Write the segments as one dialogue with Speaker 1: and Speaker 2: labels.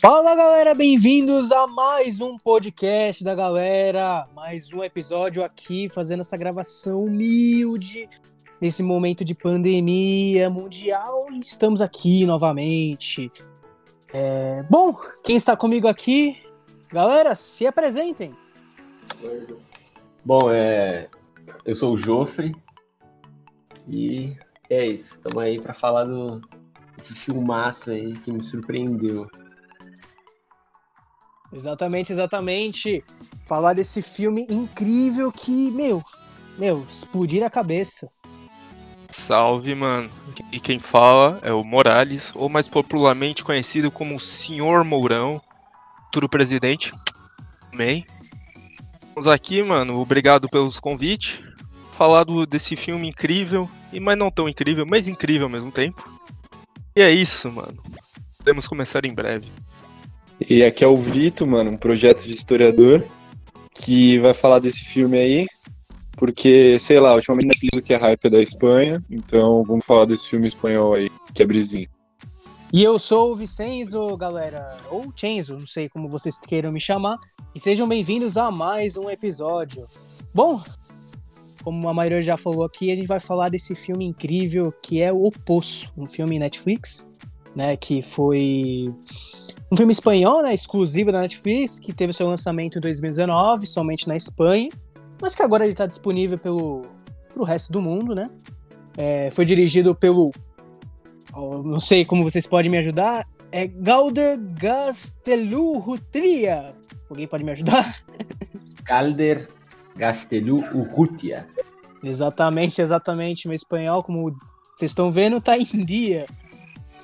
Speaker 1: Fala galera, bem-vindos a mais um podcast da galera, mais um episódio aqui fazendo essa gravação humilde nesse momento de pandemia mundial. Estamos aqui novamente. É... Bom, quem está comigo aqui, galera, se apresentem.
Speaker 2: Bom, é... eu sou o Jofre e é isso. Estamos aí para falar do esse filmaço aí que me surpreendeu.
Speaker 1: Exatamente, exatamente. Falar desse filme incrível que, meu, meu, explodir a cabeça.
Speaker 3: Salve, mano. E quem fala é o Morales, ou mais popularmente conhecido como o Senhor Mourão, futuro presidente. Amém. Estamos aqui, mano. Obrigado pelos convites. Falar do, desse filme incrível, e mas não tão incrível, mas incrível ao mesmo tempo. E é isso, mano. Podemos começar em breve.
Speaker 4: E aqui é o Vito, mano, um projeto de historiador que vai falar desse filme aí, porque, sei lá, ultimamente Netflix o que é hype da Espanha, então vamos falar desse filme espanhol aí, que é brisinho.
Speaker 1: E eu sou o Vicenzo, galera, ou Chenzo, não sei como vocês queiram me chamar, e sejam bem-vindos a mais um episódio. Bom, como a maioria já falou aqui, a gente vai falar desse filme incrível que é O Poço, um filme Netflix, né, que foi um filme espanhol, né, exclusivo da Netflix, que teve seu lançamento em 2019, somente na Espanha, mas que agora ele está disponível pelo pro resto do mundo, né? É, foi dirigido pelo, não sei como vocês podem me ajudar, é Galder Gastelurrutria. Alguém pode me ajudar?
Speaker 2: Calder Gastelu Urrutia.
Speaker 1: Exatamente, exatamente. Meu espanhol, como vocês estão vendo, tá em dia.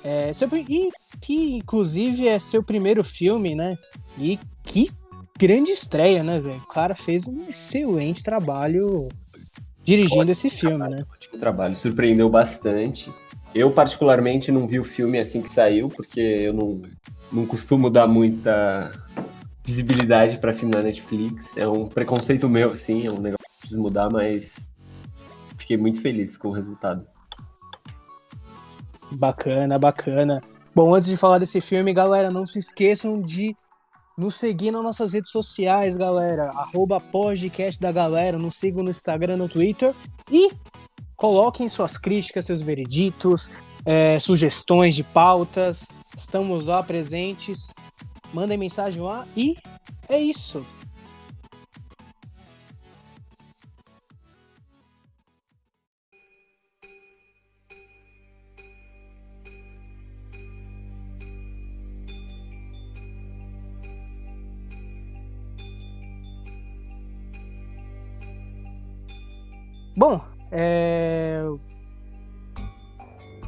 Speaker 1: É, seu, e que, inclusive, é seu primeiro filme, né? E que grande estreia, né, velho? O cara fez um excelente trabalho dirigindo ótimo esse filme,
Speaker 2: trabalho,
Speaker 1: né?
Speaker 2: Ótimo trabalho, surpreendeu bastante. Eu, particularmente, não vi o filme assim que saiu, porque eu não, não costumo dar muita visibilidade para filme na Netflix. É um preconceito meu, assim, é um negócio que preciso mudar, mas fiquei muito feliz com o resultado.
Speaker 1: Bacana, bacana. Bom, antes de falar desse filme, galera, não se esqueçam de nos seguir nas nossas redes sociais, galera. Arroba podcast da galera. Nos sigam no Instagram, no Twitter. E coloquem suas críticas, seus vereditos, é, sugestões de pautas. Estamos lá presentes. Mandem mensagem lá e é isso. É...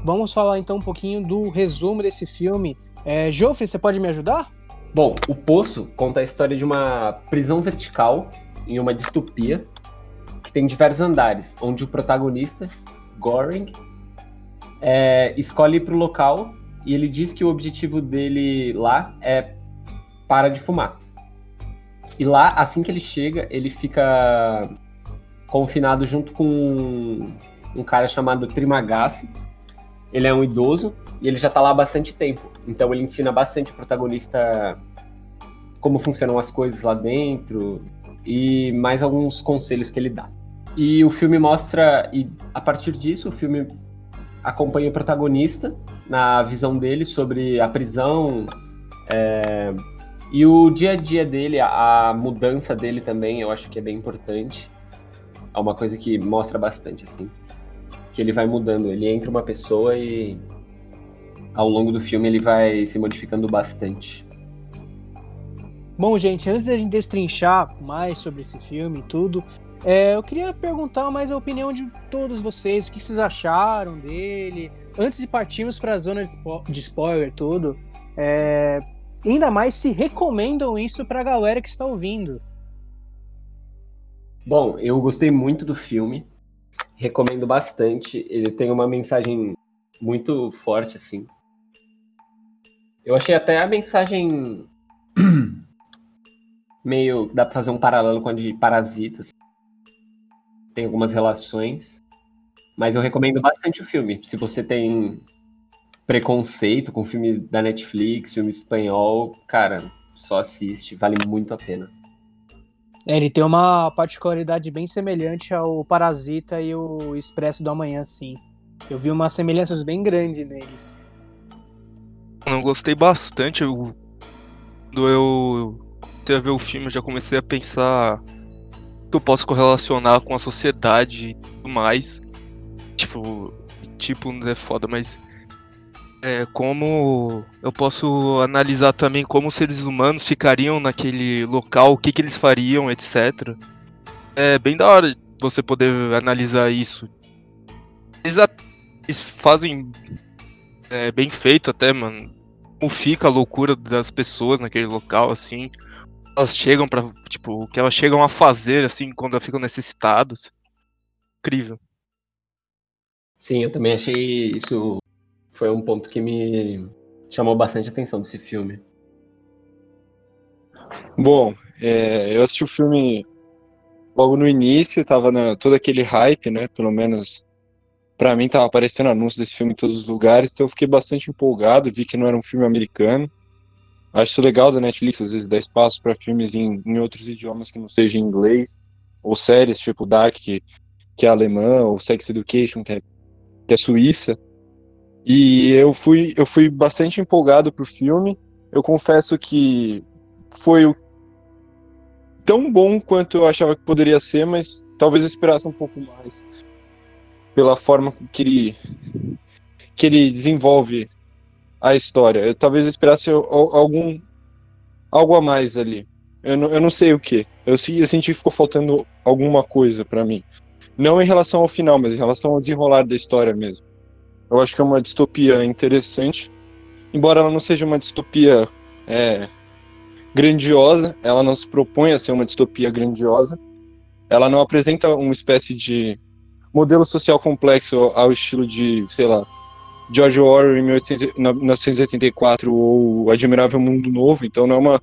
Speaker 1: vamos falar então um pouquinho do resumo desse filme. É, Joffrey, você pode me ajudar?
Speaker 2: Bom, O Poço conta a história de uma prisão vertical em uma distopia que tem diversos andares, onde o protagonista, Goring, é, escolhe ir para o local e ele diz que o objetivo dele lá é para de fumar. E lá, assim que ele chega, ele fica confinado junto com um cara chamado Trimagasi. Ele é um idoso e ele já tá lá há bastante tempo. Então ele ensina bastante o protagonista como funcionam as coisas lá dentro e mais alguns conselhos que ele dá. E o filme mostra, e a partir disso, o filme acompanha o protagonista na visão dele sobre a prisão é, e o dia a dia dele, a, a mudança dele também, eu acho que é bem importante é uma coisa que mostra bastante, assim. Que ele vai mudando. Ele entra uma pessoa e ao longo do filme ele vai se modificando bastante.
Speaker 1: Bom, gente, antes da gente destrinchar mais sobre esse filme e tudo, é, eu queria perguntar mais a opinião de todos vocês, o que vocês acharam dele. Antes de partirmos para a zona de, spo de spoiler tudo, é, ainda mais se recomendam isso para a galera que está ouvindo.
Speaker 2: Bom, eu gostei muito do filme, recomendo bastante. Ele tem uma mensagem muito forte, assim. Eu achei até a mensagem meio. dá pra fazer um paralelo com a de Parasitas. Tem algumas relações. Mas eu recomendo bastante o filme. Se você tem preconceito com filme da Netflix, filme espanhol, cara, só assiste, vale muito a pena.
Speaker 1: É, ele tem uma particularidade bem semelhante ao Parasita e o Expresso do Amanhã, sim. Eu vi umas semelhanças bem grandes neles.
Speaker 3: Eu gostei bastante. Eu, quando eu comecei a ver o filme, eu já comecei a pensar que eu posso correlacionar com a sociedade e tudo mais. Tipo, tipo, não é foda, mas é, como eu posso analisar também como os seres humanos ficariam naquele local, o que, que eles fariam, etc. É bem da hora você poder analisar isso. Eles, eles fazem é, bem feito até, mano. Como fica a loucura das pessoas naquele local, assim. Elas chegam para tipo, o que elas chegam a fazer, assim, quando elas ficam necessitadas. Incrível.
Speaker 2: Sim, eu também achei isso foi um ponto que me chamou bastante atenção desse filme.
Speaker 4: Bom, é, eu assisti o filme logo no início, tava na, todo aquele hype, né? Pelo menos para mim tava aparecendo anúncio desse filme em todos os lugares, então eu fiquei bastante empolgado, vi que não era um filme americano. Acho legal da Netflix, às vezes, dar espaço para filmes em, em outros idiomas que não seja inglês, ou séries tipo Dark, que, que é alemã, ou Sex Education, que é, que é suíça. E eu fui, eu fui bastante empolgado pro filme. Eu confesso que foi tão bom quanto eu achava que poderia ser, mas talvez eu esperasse um pouco mais pela forma que ele que ele desenvolve a história. Eu talvez eu esperasse algum algo a mais ali. Eu não, eu não sei o que. Eu, eu senti que ficou faltando alguma coisa para mim. Não em relação ao final, mas em relação ao desenrolar da história mesmo. Eu acho que é uma distopia interessante, embora ela não seja uma distopia é, grandiosa, ela não se propõe a ser uma distopia grandiosa, ela não apresenta uma espécie de modelo social complexo ao estilo de, sei lá, George Orwell em 1984 ou Admirável Mundo Novo, então não é uma,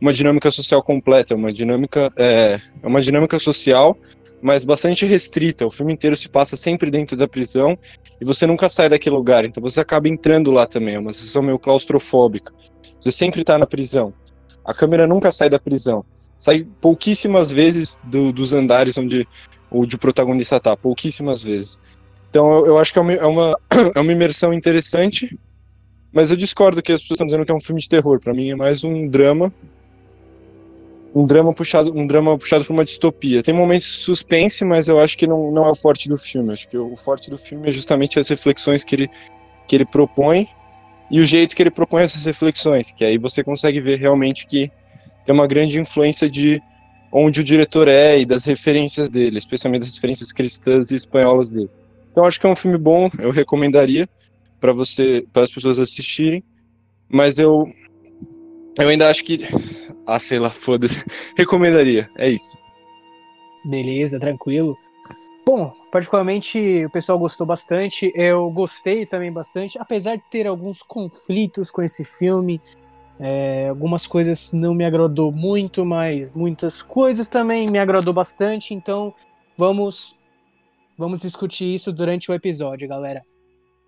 Speaker 4: uma dinâmica social completa, é uma dinâmica é, é uma dinâmica social mas bastante restrita. O filme inteiro se passa sempre dentro da prisão e você nunca sai daquele lugar, então você acaba entrando lá também. É uma sensação meio claustrofóbica. Você sempre está na prisão. A câmera nunca sai da prisão. Sai pouquíssimas vezes do, dos andares onde o de protagonista tá, pouquíssimas vezes. Então eu, eu acho que é uma, é uma, é uma imersão interessante, mas eu discordo que as pessoas estão dizendo que é um filme de terror. Para mim é mais um drama um drama puxado, um drama puxado por uma distopia. Tem momentos de suspense, mas eu acho que não, não é o forte do filme. Acho que o forte do filme é justamente as reflexões que ele, que ele propõe e o jeito que ele propõe essas reflexões, que aí você consegue ver realmente que tem uma grande influência de onde o diretor é e das referências dele, especialmente das referências cristãs e espanholas dele. Então acho que é um filme bom, eu recomendaria para você, para as pessoas assistirem, mas eu eu ainda acho que ah, sei lá, foda-se. Recomendaria, é isso.
Speaker 1: Beleza, tranquilo. Bom, particularmente o pessoal gostou bastante, eu gostei também bastante, apesar de ter alguns conflitos com esse filme, é, algumas coisas não me agradou muito, mas muitas coisas também me agradou bastante, então vamos vamos discutir isso durante o episódio, galera.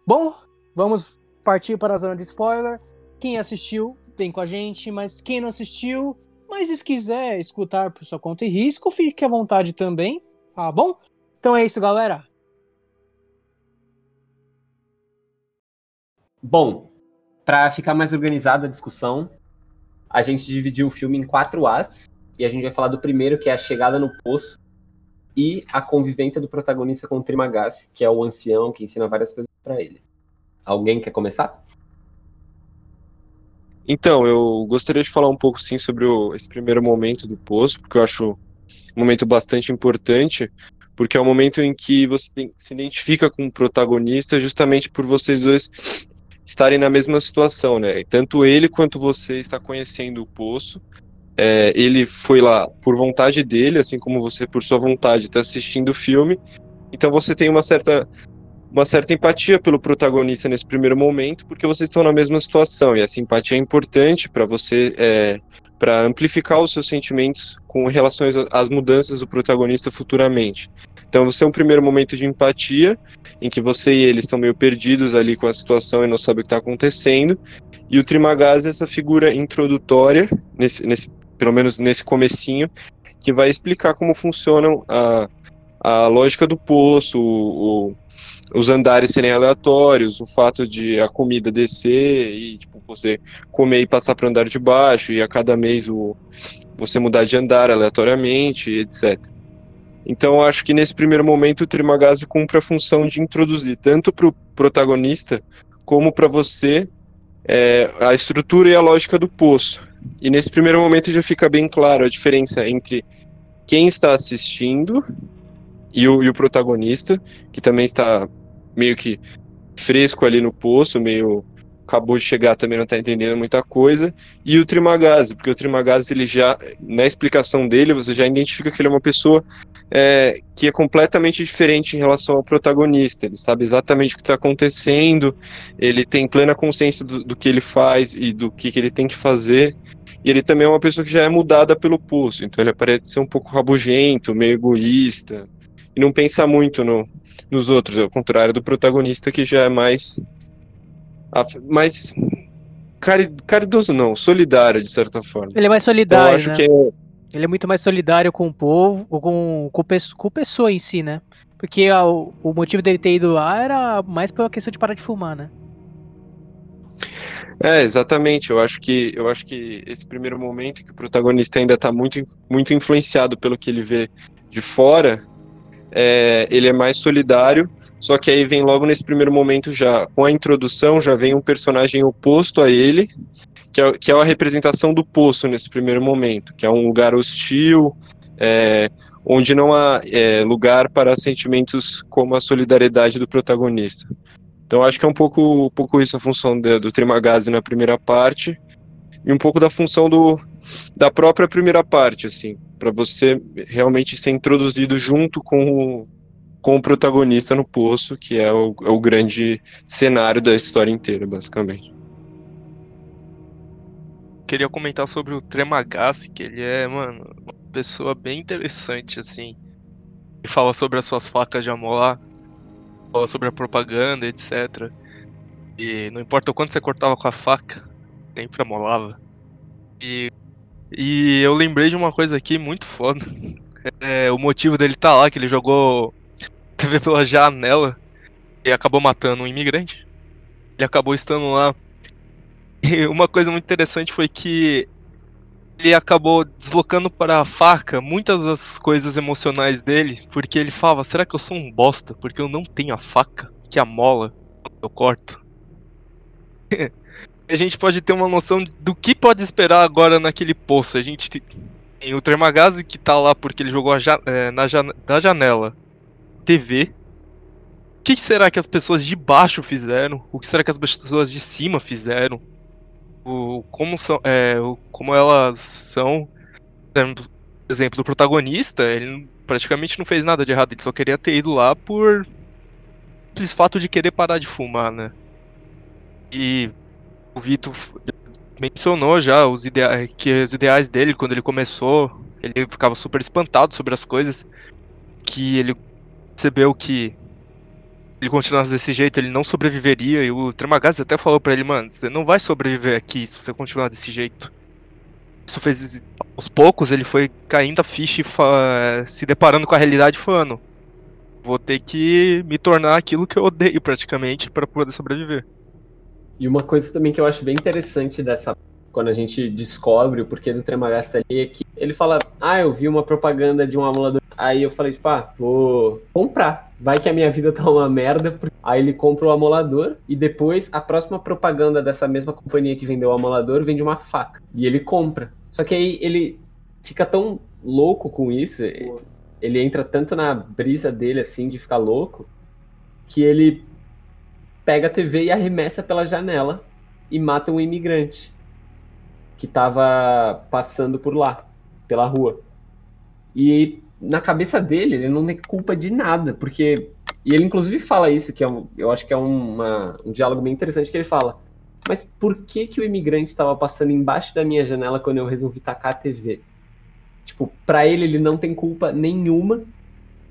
Speaker 1: Bom, vamos partir para a zona de spoiler. Quem assistiu vem com a gente, mas quem não assistiu, mas se quiser escutar por sua conta e risco, fique à vontade também, tá bom? Então é isso, galera.
Speaker 2: Bom, para ficar mais organizada a discussão, a gente dividiu o filme em quatro atos e a gente vai falar do primeiro, que é a chegada no poço e a convivência do protagonista com o Trimagasi, que é o ancião que ensina várias coisas para ele. Alguém quer começar?
Speaker 4: Então, eu gostaria de falar um pouco sim sobre o, esse primeiro momento do poço, porque eu acho um momento bastante importante, porque é o momento em que você tem, se identifica com o protagonista justamente por vocês dois estarem na mesma situação, né? Tanto ele quanto você está conhecendo o poço. É, ele foi lá por vontade dele, assim como você por sua vontade está assistindo o filme. Então você tem uma certa uma certa empatia pelo protagonista nesse primeiro momento, porque vocês estão na mesma situação e essa empatia é importante para você, é, para amplificar os seus sentimentos com relação às mudanças do protagonista futuramente. Então você é um primeiro momento de empatia, em que você e ele estão meio perdidos ali com a situação e não sabem o que está acontecendo. E o Trimagaz é essa figura introdutória, nesse, nesse, pelo menos nesse comecinho, que vai explicar como funcionam a, a lógica do poço, o, o, os andares serem aleatórios, o fato de a comida descer e tipo, você comer e passar para o andar de baixo, e a cada mês o, você mudar de andar aleatoriamente, etc. Então, acho que nesse primeiro momento o Trimagazzi cumpre a função de introduzir tanto para o protagonista como para você é, a estrutura e a lógica do poço. E nesse primeiro momento já fica bem claro a diferença entre quem está assistindo e o, e o protagonista, que também está meio que fresco ali no poço, meio acabou de chegar também não está entendendo muita coisa, e o Trimagazzi, porque o Trimagazzi, ele já, na explicação dele, você já identifica que ele é uma pessoa é, que é completamente diferente em relação ao protagonista, ele sabe exatamente o que está acontecendo, ele tem plena consciência do, do, que ele faz e do que, que ele tem que fazer, e ele também é uma pessoa que já é mudada pelo pulso, então ele parece ser um pouco rabugento, meio egoísta, e não pensa muito no, nos outros, ao contrário do protagonista que já é mais. mais cari, caridoso, não, solidário de certa forma.
Speaker 1: Ele é mais solidário. Então, eu acho né? que é... Ele é muito mais solidário com o povo, ou com, com, com pessoa em si, né? Porque a, o, o motivo dele ter ido lá era mais pela questão de parar de fumar, né?
Speaker 4: É, exatamente. Eu acho que eu acho que esse primeiro momento que o protagonista ainda está muito, muito influenciado pelo que ele vê de fora, é, ele é mais solidário, só que aí vem logo nesse primeiro momento já, com a introdução, já vem um personagem oposto a ele, que é, que é a representação do poço nesse primeiro momento, que é um lugar hostil, é, onde não há é, lugar para sentimentos como a solidariedade do protagonista. Então acho que é um pouco, um pouco isso a função de, do Trimagazi na primeira parte, e um pouco da função do, da própria primeira parte, assim, para você realmente ser introduzido junto com o, com o protagonista no poço, que é o, é o grande cenário da história inteira, basicamente.
Speaker 3: Queria comentar sobre o Tremagasi, que ele é, mano, uma pessoa bem interessante, assim. Ele fala sobre as suas facas de amolar, fala sobre a propaganda, etc. E não importa o quanto você cortava com a faca, sempre amolava. E, e eu lembrei de uma coisa aqui muito foda. É, o motivo dele tá lá, que ele jogou TV pela janela e acabou matando um imigrante. Ele acabou estando lá. E uma coisa muito interessante foi que ele acabou deslocando para a faca muitas das coisas emocionais dele, porque ele falava: será que eu sou um bosta? Porque eu não tenho a faca que amola quando eu corto. A gente pode ter uma noção do que pode esperar agora naquele poço. A gente tem o Tremagazi que tá lá porque ele jogou ja é, na da janela TV. O que será que as pessoas de baixo fizeram? O que será que as pessoas de cima fizeram? O, como, são, é, o, como elas são. Por exemplo, o protagonista, ele praticamente não fez nada de errado, ele só queria ter ido lá por simples fato de querer parar de fumar, né? E o Vitor mencionou já os ideais, que os ideais dele quando ele começou, ele ficava super espantado sobre as coisas, que ele percebeu que ele continuasse desse jeito, ele não sobreviveria, e o Tremagazzi até falou para ele, mano, você não vai sobreviver aqui se você continuar desse jeito. Isso fez, aos poucos, ele foi caindo a ficha e se deparando com a realidade falando, vou ter que me tornar aquilo que eu odeio praticamente para poder sobreviver.
Speaker 2: E uma coisa também que eu acho bem interessante dessa. Quando a gente descobre o porquê do Tremagasta ali é que ele fala: Ah, eu vi uma propaganda de um amulador. Aí eu falei, tipo, ah, vou comprar. Vai que a minha vida tá uma merda. Aí ele compra o amolador e depois a próxima propaganda dessa mesma companhia que vendeu o amolador vende uma faca. E ele compra. Só que aí ele fica tão louco com isso, ele entra tanto na brisa dele assim de ficar louco, que ele pega a TV e arremessa pela janela e mata um imigrante que estava passando por lá, pela rua. E na cabeça dele, ele não tem culpa de nada, porque. E ele inclusive fala isso, que é um, eu acho que é uma, um diálogo bem interessante, que ele fala. Mas por que, que o imigrante estava passando embaixo da minha janela quando eu resolvi tacar a TV? Tipo, pra ele, ele não tem culpa nenhuma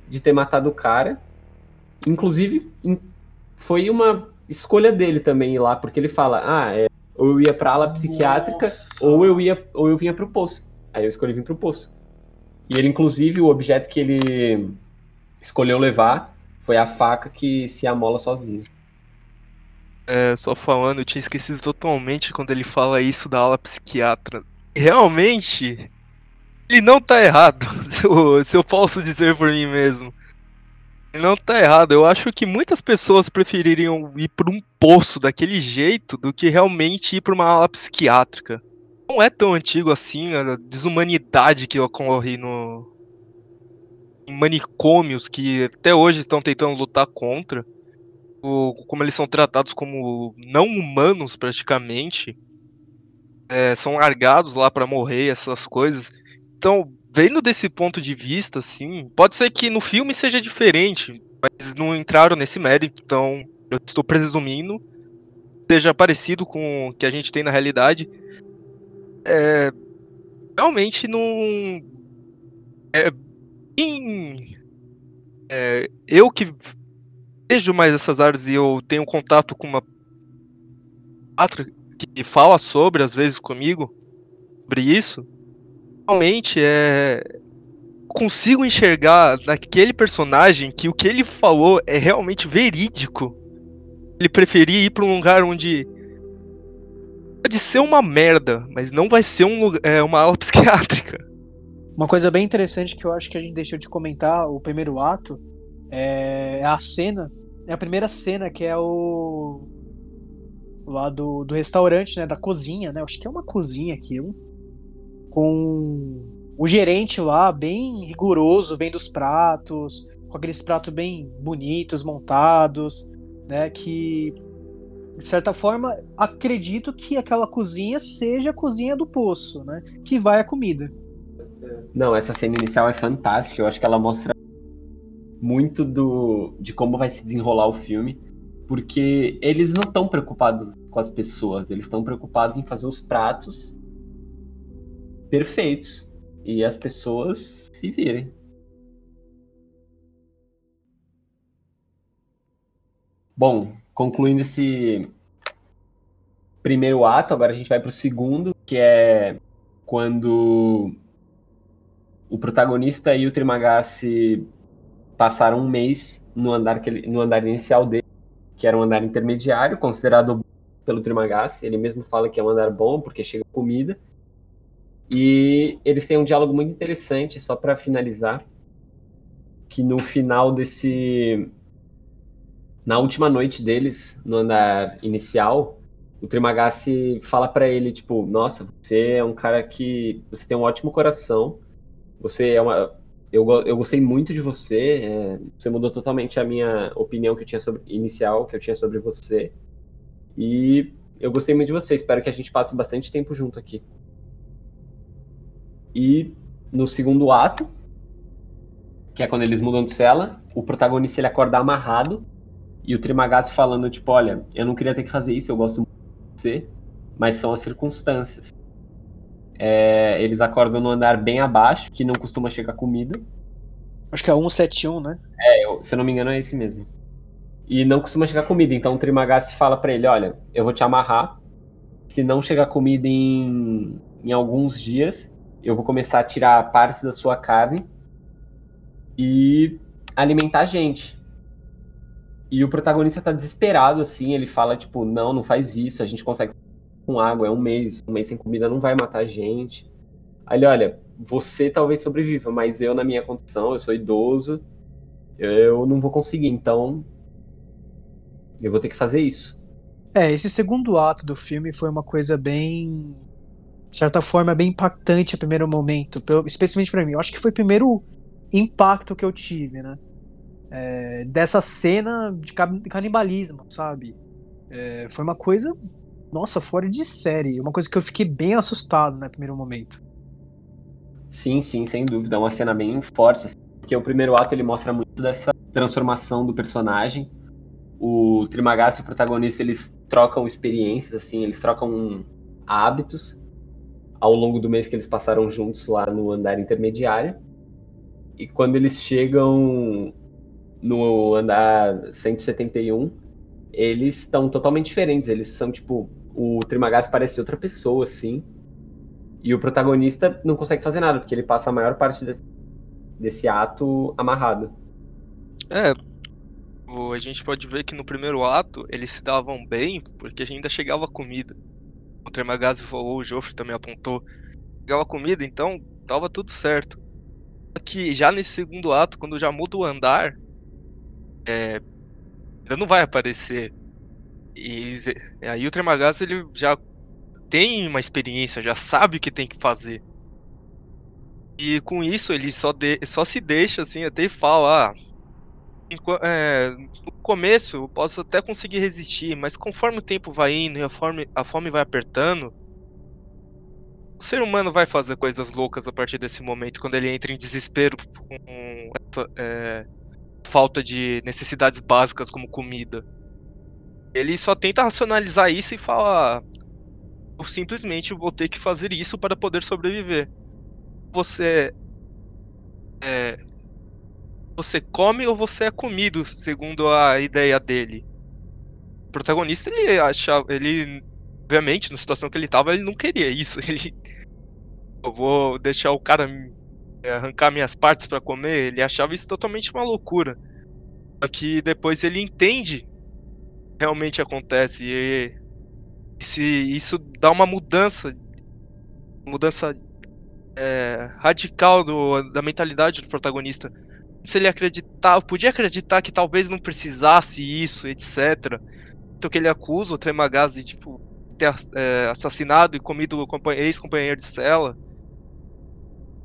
Speaker 2: de ter matado o cara. Inclusive, in- foi uma escolha dele também ir lá, porque ele fala: ah, é, ou eu ia pra ala psiquiátrica, ou eu ia ou eu vinha pro poço. Aí eu escolhi vir pro poço. E ele, inclusive, o objeto que ele escolheu levar foi a faca que se amola sozinho.
Speaker 3: É, só falando, eu tinha esquecido totalmente quando ele fala isso da aula psiquiatra. Realmente, ele não tá errado, se eu, se eu posso dizer por mim mesmo. Não tá errado. Eu acho que muitas pessoas prefeririam ir por um poço daquele jeito do que realmente ir pra uma aula psiquiátrica. Não é tão antigo assim a desumanidade que ocorre no. em manicômios que até hoje estão tentando lutar contra o- como eles são tratados como não humanos praticamente, é, são largados lá pra morrer, essas coisas. Então, vendo desse ponto de vista, assim, pode ser que no filme seja diferente, mas não entraram nesse mérito, então eu estou presumindo seja parecido com o que a gente tem na realidade. É, realmente não. É, bem- é, eu que vejo mais essas áreas e eu tenho contato com uma que fala sobre, às vezes, comigo, sobre isso, realmente é. Consigo enxergar naquele personagem que o que ele falou é realmente verídico. Ele preferia ir para um lugar onde pode ser uma merda, mas não vai ser um, é, uma aula psiquiátrica.
Speaker 1: Uma coisa bem interessante que eu acho que a gente deixou de comentar, o primeiro ato, é a cena, é a primeira cena que é o lá do, do restaurante, né, da cozinha, né? Acho que é uma cozinha aquilo. Com o gerente lá bem rigoroso, vendo os pratos, com aqueles pratos bem bonitos, montados, né, que de certa forma acredito que aquela cozinha seja a cozinha do poço, né, que vai a comida.
Speaker 2: Não, essa cena inicial é fantástica. Eu acho que ela mostra muito do de como vai se desenrolar o filme, porque eles não estão preocupados com as pessoas, eles estão preocupados em fazer os pratos perfeitos e as pessoas se virem. Bom, concluindo esse primeiro ato, agora a gente vai pro segundo, que é quando o protagonista e o Trimagasi passaram um mês no andar, que ele- no andar inicial dele, que era um andar intermediário, considerado pelo Trimagasi. Ele mesmo fala que é um andar bom porque chega comida. E eles têm um diálogo muito interessante, só para finalizar, que no final desse na última noite deles no andar inicial, o Trimagasi fala para ele tipo, nossa, você é um cara que você tem um ótimo coração. Você é uma. Eu, eu gostei muito de você. é, você mudou totalmente a minha opinião que eu tinha sobre inicial que eu tinha sobre você. E eu gostei muito de você. Espero que a gente passe bastante tempo junto aqui. E no segundo ato, que é quando eles mudam de cela, o protagonista ele acorda amarrado e o Trimagasi falando tipo, olha, eu não queria ter que fazer isso, eu gosto muito de você, mas são as circunstâncias. É, eles acordam no andar bem abaixo, que não costuma chegar comida.
Speaker 1: Acho que é 171, né?
Speaker 2: É, eu- se eu não me engano, é esse mesmo. E não costuma chegar comida, então o Trimagasi fala pra ele: olha, eu vou te amarrar. Se não chegar comida em, em alguns dias, eu vou começar a tirar partes da sua carne e alimentar a gente. E o protagonista tá desesperado, assim, ele fala, tipo, não, não faz isso, a gente consegue com água, é um mês, um mês sem comida não vai matar a gente. Aí ele, olha, você talvez sobreviva, mas eu, na minha condição, eu sou idoso, eu não vou conseguir, então eu vou ter que fazer isso.
Speaker 1: É, esse segundo ato do filme foi uma coisa bem. De certa forma, bem impactante a primeiro momento, especialmente pra mim. Eu acho que foi o primeiro impacto que eu tive, né? É, dessa cena de ca- canibalismo, sabe? É, foi uma coisa, nossa, fora de série. Uma coisa que eu fiquei bem assustado no primeiro momento.
Speaker 2: Sim, sim, sem dúvida, é uma cena bem forte, assim, porque o primeiro ato ele mostra muito dessa transformação do personagem. O Trimagasi e o protagonista, eles trocam experiências, assim, eles trocam hábitos ao longo do mês que eles passaram juntos lá no andar intermediário. E quando eles chegam no andar 171, eles estão totalmente diferentes. Eles são tipo. O Trimagás parece outra pessoa, assim. E o protagonista não consegue fazer nada, porque ele passa a maior parte desse, desse ato amarrado.
Speaker 3: É, a gente pode ver que no primeiro ato eles se davam bem porque ainda chegava comida. O Tremagazzi falou, o Joffre também apontou. Chegava comida, então tava tudo certo. Só que já nesse segundo ato, quando já muda o andar, é, ainda não vai aparecer. E aí o Tremagazzi ele já tem uma experiência, já sabe o que tem que fazer. E com isso ele só, de, só se deixa assim, até fala, ah, é, no começo eu posso até conseguir resistir, mas conforme o tempo vai indo e a fome, a fome vai apertando, o ser humano vai fazer coisas loucas a partir desse momento, quando ele entra em desespero com essa é, falta de necessidades básicas como comida. Ele só tenta racionalizar isso e fala: eu simplesmente vou ter que fazer isso para poder sobreviver. Você é, você come ou você é comido, segundo a ideia dele. O protagonista, ele achava. Ele. Obviamente, na situação que ele tava, ele não queria isso. Ele. Eu vou deixar o cara arrancar minhas partes para comer. Ele achava isso totalmente uma loucura. Só que depois ele entende realmente acontece. E se isso dá uma mudança. Mudança é, radical do, da mentalidade do protagonista se ele acreditar, podia acreditar que talvez não precisasse isso, etc. Então que ele acusa o Tremagaz de tipo ter é, assassinado e comido o ex-companheiro de cela.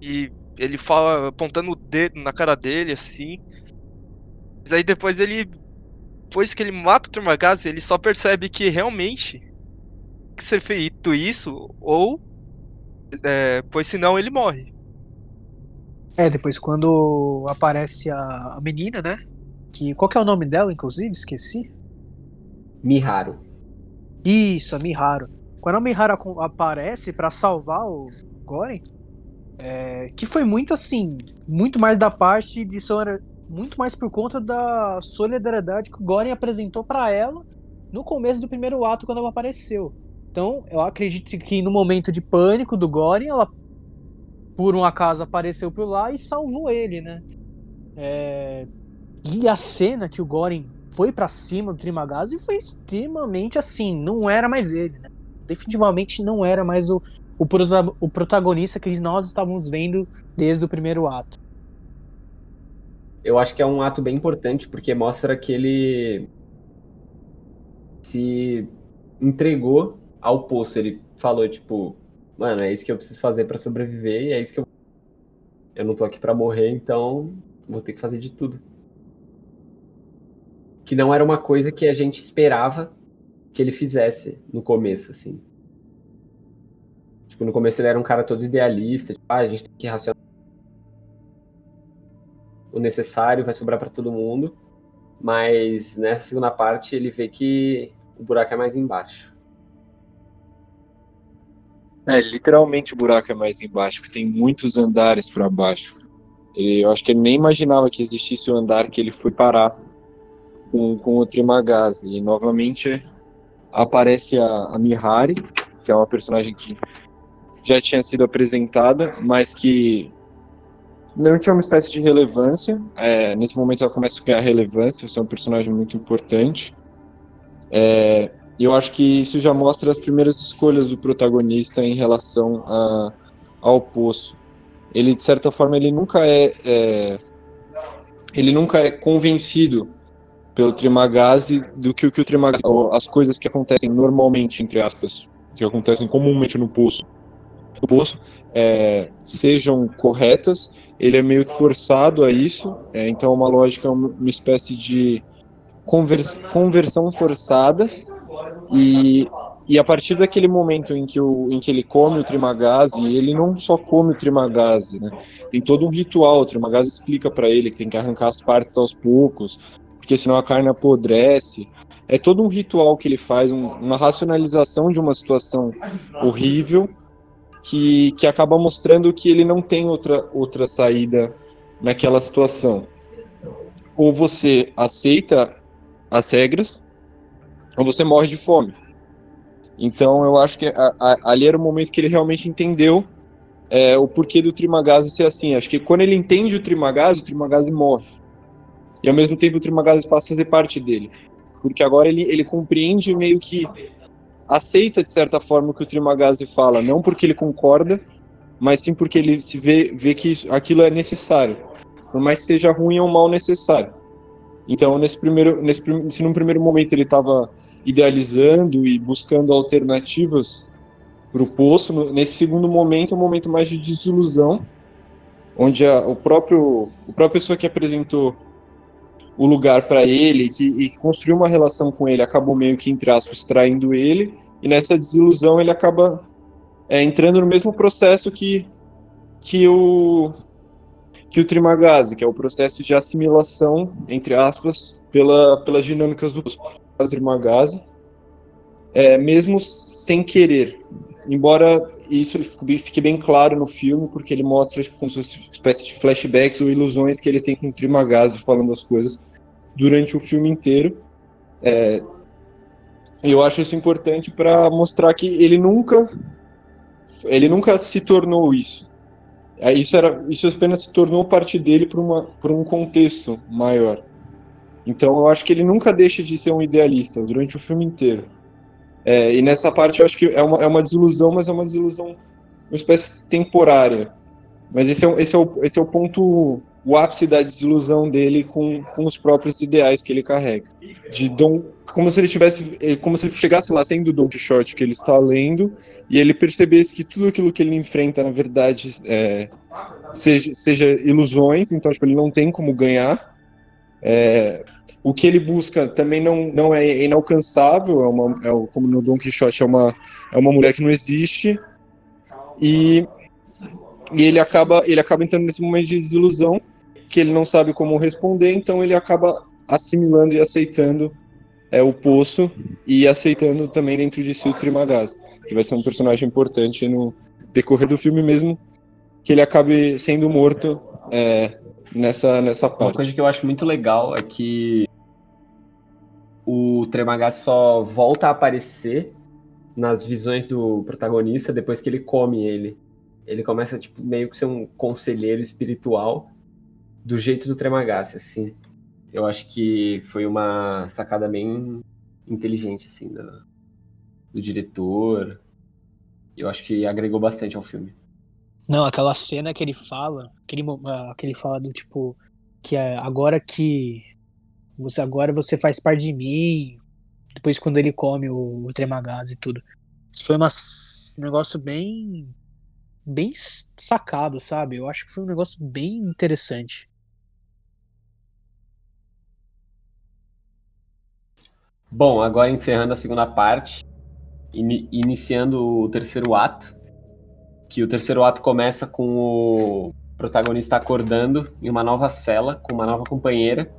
Speaker 3: E ele fala apontando o dedo na cara dele assim. Mas aí depois ele depois que ele mata o Tremagaz, ele só percebe que realmente que ser feito isso ou é, pois senão ele morre.
Speaker 1: É, depois quando aparece a, a menina, né? Que, qual que é o nome dela, inclusive? Esqueci.
Speaker 2: Miharu.
Speaker 1: Isso, a Miharu. Quando a Miharu aparece para salvar o Goren, é, que foi muito assim, muito mais da parte de muito mais por conta da solidariedade que o Goren apresentou para ela no começo do primeiro ato quando ela apareceu. Então, eu acredito que no momento de pânico do Goren, ela por um acaso apareceu por lá e salvou ele, né? É... E a cena que o Goren foi para cima do Trimagazi foi extremamente assim, não era mais ele, né? Definitivamente não era mais o, o, prota o protagonista que nós estávamos vendo desde o primeiro ato.
Speaker 2: Eu acho que é um ato bem importante porque mostra que ele se entregou ao poço. Ele falou, tipo, mano, é isso que eu preciso fazer para sobreviver e é isso que eu. Eu não tô aqui para morrer, então vou ter que fazer de tudo. Que não era uma coisa que a gente esperava que ele fizesse no começo, assim. Tipo, no começo ele era um cara todo idealista, tipo, ah, a gente tem que racionar o necessário, vai sobrar para todo mundo. Mas nessa segunda parte ele vê que o buraco é mais embaixo.
Speaker 4: É, literalmente o buraco é mais embaixo, porque tem muitos andares para baixo. Eu acho que ele nem imaginava que existisse o andar que ele foi parar com, com o Trimagaz. E novamente aparece a, a Mihari, que é uma personagem que já tinha sido apresentada, mas que não tinha uma espécie de relevância. É, nesse momento ela começa a ganhar relevância, ser é um personagem muito importante. É, e eu acho que isso já mostra as primeiras escolhas do protagonista em relação a, ao poço. Ele, de certa forma, ele nunca é, é ele nunca é convencido pelo Trimagazi do que o que o Trimagazi, as coisas que acontecem normalmente, entre aspas, que acontecem comumente no poço, no poço, é, sejam corretas. Ele é meio que forçado a isso, é, então é uma lógica, uma espécie de convers, conversão forçada e, e a partir daquele momento em que, o, em que ele come o Trimagazi, ele não só come o Trimagazi, né? Tem todo um ritual. O Trimagazi explica para ele que tem que arrancar as partes aos poucos, porque senão a carne apodrece. É todo um ritual que ele faz, um, uma racionalização de uma situação horrível que, que acaba mostrando que ele não tem outra, outra saída naquela situação. Ou você aceita as regras, você morre de fome. Então eu acho que a, a, ali era o momento que ele realmente entendeu é, o porquê do Trimagase ser assim. Acho que quando ele entende o Trimagase, o Trimagase morre. E ao mesmo tempo o Trimagase passa a fazer parte dele. Porque agora ele, ele compreende meio que aceita de certa forma o que o Trimagase fala, não porque ele concorda, mas sim porque ele se vê, vê que isso, aquilo é necessário. Por mais que seja ruim, um mal necessário. Então, nesse primeiro, nesse, se num primeiro momento ele estava idealizando e buscando alternativas para o poço, nesse segundo momento é um momento mais de desilusão, onde a, o próprio a própria pessoa que apresentou o lugar para ele que, e construiu uma relação com ele acabou meio que entre aspas traindo ele. E nessa desilusão ele acaba é, entrando no mesmo processo que que o que o Trimagase, que é o processo de assimilação entre aspas pela, pelas dinâmicas do Trimagase, é, mesmo sem querer. Embora isso fique bem claro no filme, porque ele mostra tipo, como se fosse uma espécie de flashbacks ou ilusões que ele tem com o Trimagase falando as coisas durante o filme inteiro. É, eu acho isso importante para mostrar que ele nunca ele nunca se tornou isso. É, isso era isso apenas se tornou parte dele por, uma, por um contexto maior. Então eu acho que ele nunca deixa de ser um idealista durante o filme inteiro. É, e nessa parte eu acho que é uma, é uma desilusão, mas é uma desilusão, uma espécie temporária. Mas esse é, esse é, o, esse é o ponto, o ápice da desilusão dele com, com os próprios ideais que ele carrega. De Dom, como se ele tivesse, como se ele chegasse lá sendo Don Quixote que ele está lendo e ele percebesse que tudo aquilo que ele enfrenta na verdade é, seja, seja ilusões, então tipo, ele não tem como ganhar. É, o que ele busca também não, não é inalcançável, é uma, é, como no Don Quixote, é uma, é uma mulher que não existe. E, e ele, acaba, ele acaba entrando nesse momento de desilusão, que ele não sabe como responder, então ele acaba assimilando e aceitando é, o poço e aceitando também dentro de si o Trimagaz, que vai ser um personagem importante no decorrer do filme mesmo, que ele acabe sendo morto é, nessa, nessa parte.
Speaker 2: Uma coisa que eu acho muito legal é que o Tremagás só volta a aparecer nas visões do protagonista depois que ele come ele. Ele começa, tipo, meio que ser um conselheiro espiritual do jeito do Tremagás, assim. Eu acho que foi uma sacada bem inteligente, assim, do, do diretor. Eu acho que agregou bastante ao filme.
Speaker 1: Não, aquela cena que ele fala, aquele, uh, que ele fala do tipo, que é agora que você agora você faz parte de mim. Depois quando ele come o, o Tremagás e tudo. Foi uma, um negócio bem bem sacado, sabe? Eu acho que foi um negócio bem interessante.
Speaker 2: Bom, agora encerrando a segunda parte, in iniciando o terceiro ato, que o terceiro ato começa com o protagonista acordando em uma nova cela com uma nova companheira,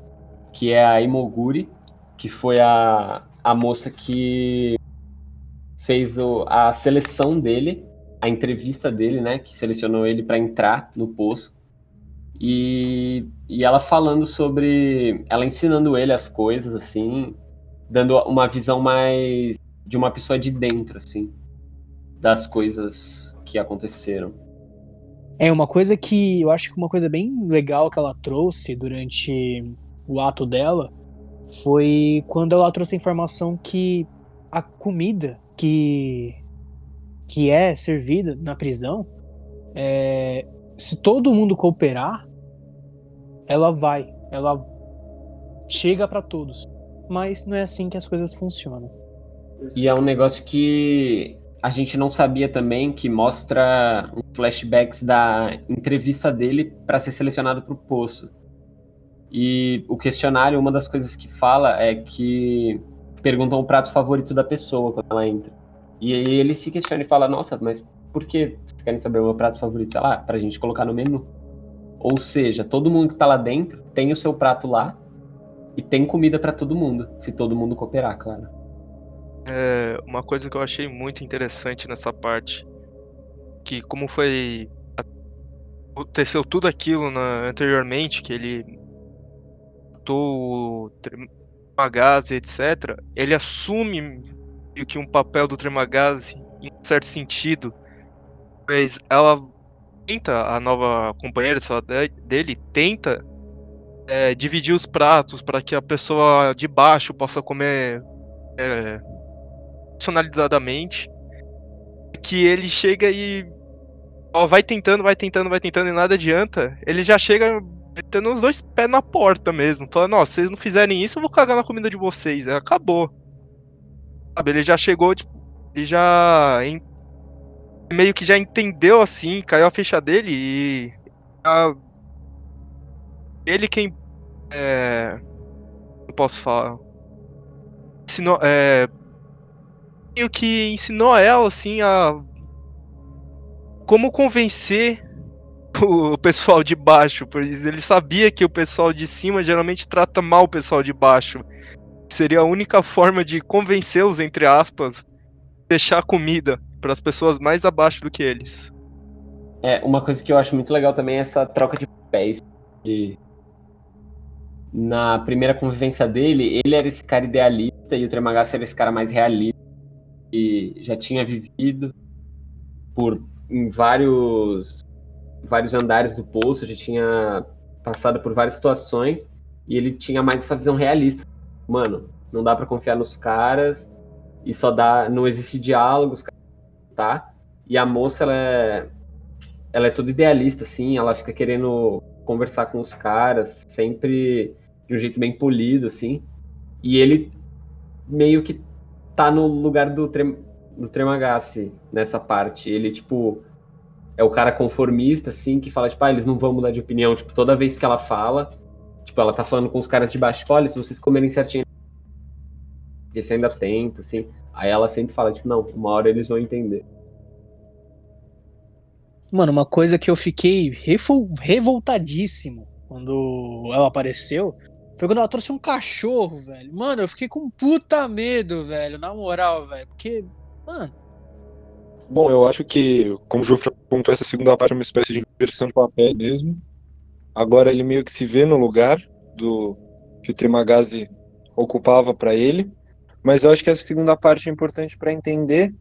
Speaker 2: que é a Imoguri, que foi a, a moça que fez o, a seleção dele, a entrevista dele, né, que selecionou ele para entrar no poço. E, e ela falando sobre, ela ensinando ele as coisas assim, dando uma visão mais de uma pessoa de dentro assim, das coisas que aconteceram.
Speaker 1: É uma coisa que eu acho que uma coisa bem legal que ela trouxe durante o ato dela foi quando ela trouxe a informação que a comida que que é servida na prisão, é, se todo mundo cooperar, ela vai, ela chega para todos. Mas não é assim que as coisas funcionam.
Speaker 2: E é um negócio que a gente não sabia também que mostra flashbacks da entrevista dele para ser selecionado para o poço. E o questionário, uma das coisas que fala é que perguntam o prato favorito da pessoa quando ela entra. E aí ele se questiona e fala: Nossa, mas por que vocês querem saber o meu prato favorito? Sei lá, pra gente colocar no menu. Ou seja, todo mundo que tá lá dentro tem o seu prato lá e tem comida para todo mundo, se todo mundo cooperar, claro.
Speaker 3: É, uma coisa que eu achei muito interessante nessa parte, que como foi aconteceu tudo aquilo na, anteriormente, que ele matou o Tremagazi, etc., ele assume que um papel do Tremagazi em um certo sentido, mas ela tenta, a nova companheira dele tenta é, dividir os pratos para que a pessoa de baixo possa comer é, personalizadamente. Que ele chega e ó, vai tentando, vai tentando, vai tentando e nada adianta. Ele já chega metendo os dois pés na porta mesmo, falando: Ó, se vocês não fizerem isso, eu vou cagar na comida de vocês. Acabou. Sabe, ele já chegou, tipo, ele já meio que já entendeu assim, caiu a ficha dele e a... ele quem é... não posso falar ensinou é... meio que ensinou a ela assim a como convencer o pessoal de baixo, pois ele sabia que o pessoal de cima geralmente trata mal o pessoal de baixo. Seria a única forma de convencê-los, entre aspas, deixar comida para as pessoas mais abaixo do que eles.
Speaker 2: É, uma coisa que eu acho muito legal também é essa troca de papéis. E na primeira convivência dele, ele era esse cara idealista e o Tremagassa era esse cara mais realista e já tinha vivido por em vários vários andares do poço, já tinha passado por várias situações e ele tinha mais essa visão realista. Mano, não dá para confiar nos caras e só dá, não existe diálogo, os caras tá? E a moça, ela é, ela é toda idealista, assim, ela fica querendo conversar com os caras, sempre de um jeito bem polido, assim. E ele meio que tá no lugar do, Trem, do Tremagassi nessa parte. Ele, tipo, é o cara conformista, assim, que fala, tipo, ah, eles não vão mudar de opinião. Tipo, toda vez que ela fala, tipo, ela tá falando com os caras de baixo, tipo, olha, se vocês comerem certinho, esse ainda tenta, assim. Aí ela sempre fala, tipo, não, uma hora eles vão entender.
Speaker 1: Mano, uma coisa que eu fiquei revoltadíssimo quando ela apareceu foi quando ela trouxe um cachorro, velho. Mano, eu fiquei com puta medo, velho, na moral, velho. Porque, mano.
Speaker 4: Bom, eu acho que, como o Jufra apontou, essa segunda parte é uma espécie de inversão de papéis mesmo. Agora ele meio que se vê no lugar do que o Trimagazi ocupava para ele. Mas eu acho que essa segunda parte é importante para entender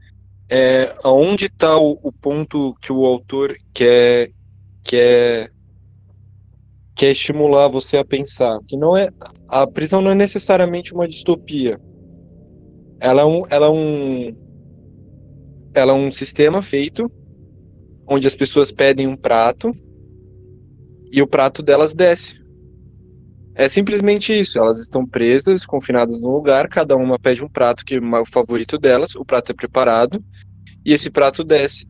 Speaker 4: é, aonde está o, o, ponto que o autor quer, quer, quer estimular você a pensar. Que não é a prisão não é necessariamente uma distopia. Ela é um, ela é um, ela é um sistema feito onde as pessoas pedem um prato e o prato delas desce. É simplesmente isso. Elas estão presas, confinadas no lugar, cada uma pede um prato que é o favorito delas, o prato é preparado, e esse prato desce.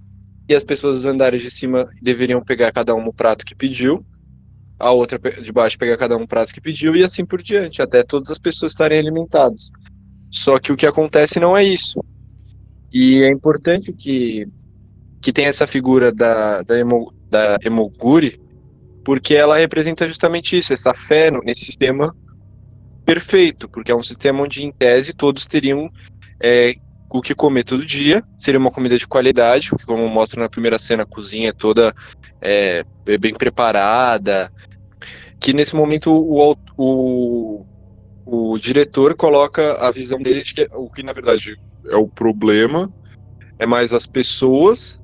Speaker 4: E as pessoas dos andares de cima deveriam pegar cada uma o prato que pediu, a outra de baixo pegar cada um prato que pediu, e assim por diante, até todas as pessoas estarem alimentadas. Só que o que acontece não é isso. E é importante que, que tenha essa figura da, da, emo, da Emoguri, porque ela representa justamente isso, essa fé nesse sistema perfeito, porque é um sistema onde, em tese, todos teriam é, o que comer todo dia, seria uma comida de qualidade, como mostra na primeira cena, a cozinha é toda é, bem preparada, que nesse momento o, o, o diretor coloca a visão dele de que o que na verdade é o problema é mais as pessoas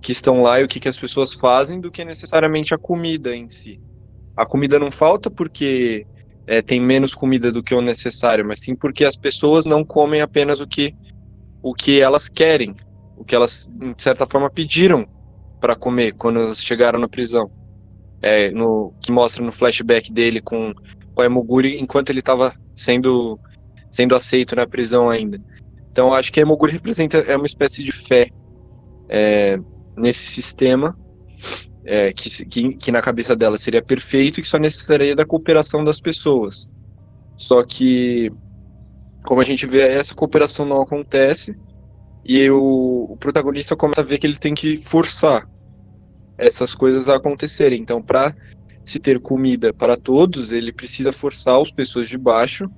Speaker 4: que estão lá e o que, que as pessoas fazem do que necessariamente a comida em si. A comida não falta porque é, tem menos comida do que o necessário, mas sim porque as pessoas não comem apenas o que, o que elas querem, o que elas, de certa forma, pediram para comer quando elas chegaram na prisão. É, no, que mostra no flashback dele com, com a Emoguri enquanto ele estava sendo, sendo aceito na prisão ainda. Então acho que a Emoguri representa é uma espécie de fé é, nesse sistema é, que, que, que, na cabeça dela seria perfeito e que só necessitaria da cooperação das pessoas. Só que, como a gente vê, essa cooperação não acontece e o, o protagonista começa a ver que ele tem que forçar essas coisas acontecerem. Então, para se ter comida para todos, ele precisa forçar as pessoas de baixo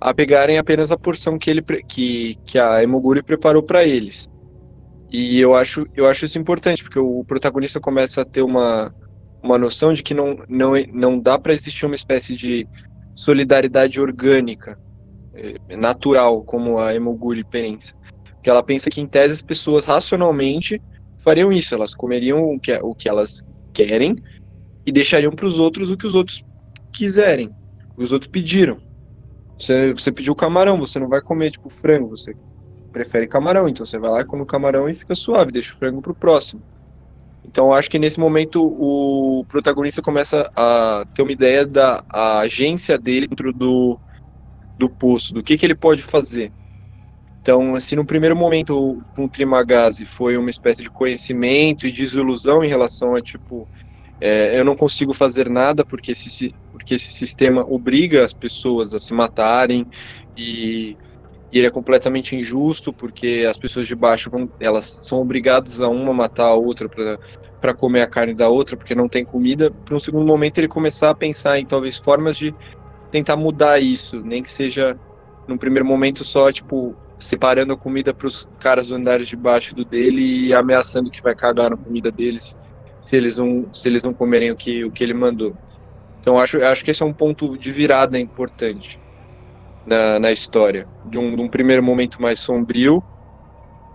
Speaker 4: a pegarem apenas a porção que, ele, que, que a Emoguri preparou para eles. E eu acho, eu acho isso importante, porque o protagonista começa a ter uma, uma noção de que não, não, não dá para existir uma espécie de solidariedade orgânica, eh, natural, como a Emoguri pensa. Porque ela pensa que, em tese, as pessoas racionalmente fariam isso, elas comeriam o que, o que elas querem e deixariam para os outros o que os outros quiserem, o os outros pediram. Você, você pediu camarão, você não vai comer, tipo, frango, você prefere camarão, então você vai lá e come o camarão e fica suave, deixa o frango pro próximo. Então acho que nesse momento o protagonista começa a ter uma ideia da agência dele dentro do, do poço, do que, que ele pode fazer. Então, assim, no primeiro momento com o Trimagazi foi uma espécie de conhecimento e desilusão em relação a, tipo, é, eu não consigo fazer nada porque esse, porque esse sistema obriga as pessoas a se matarem e e ele é completamente injusto porque as pessoas de baixo vão, elas são obrigadas a uma matar a outra para comer a carne da outra porque não tem comida. Para um segundo momento ele começar a pensar em talvez formas de tentar mudar isso, nem que seja num primeiro momento só tipo separando a comida para os caras do andar de baixo do dele e ameaçando que vai cagar na comida deles se eles não se eles não comerem o que o que ele mandou. Então acho acho que esse é um ponto de virada importante na, na história. De um, de um primeiro momento mais sombrio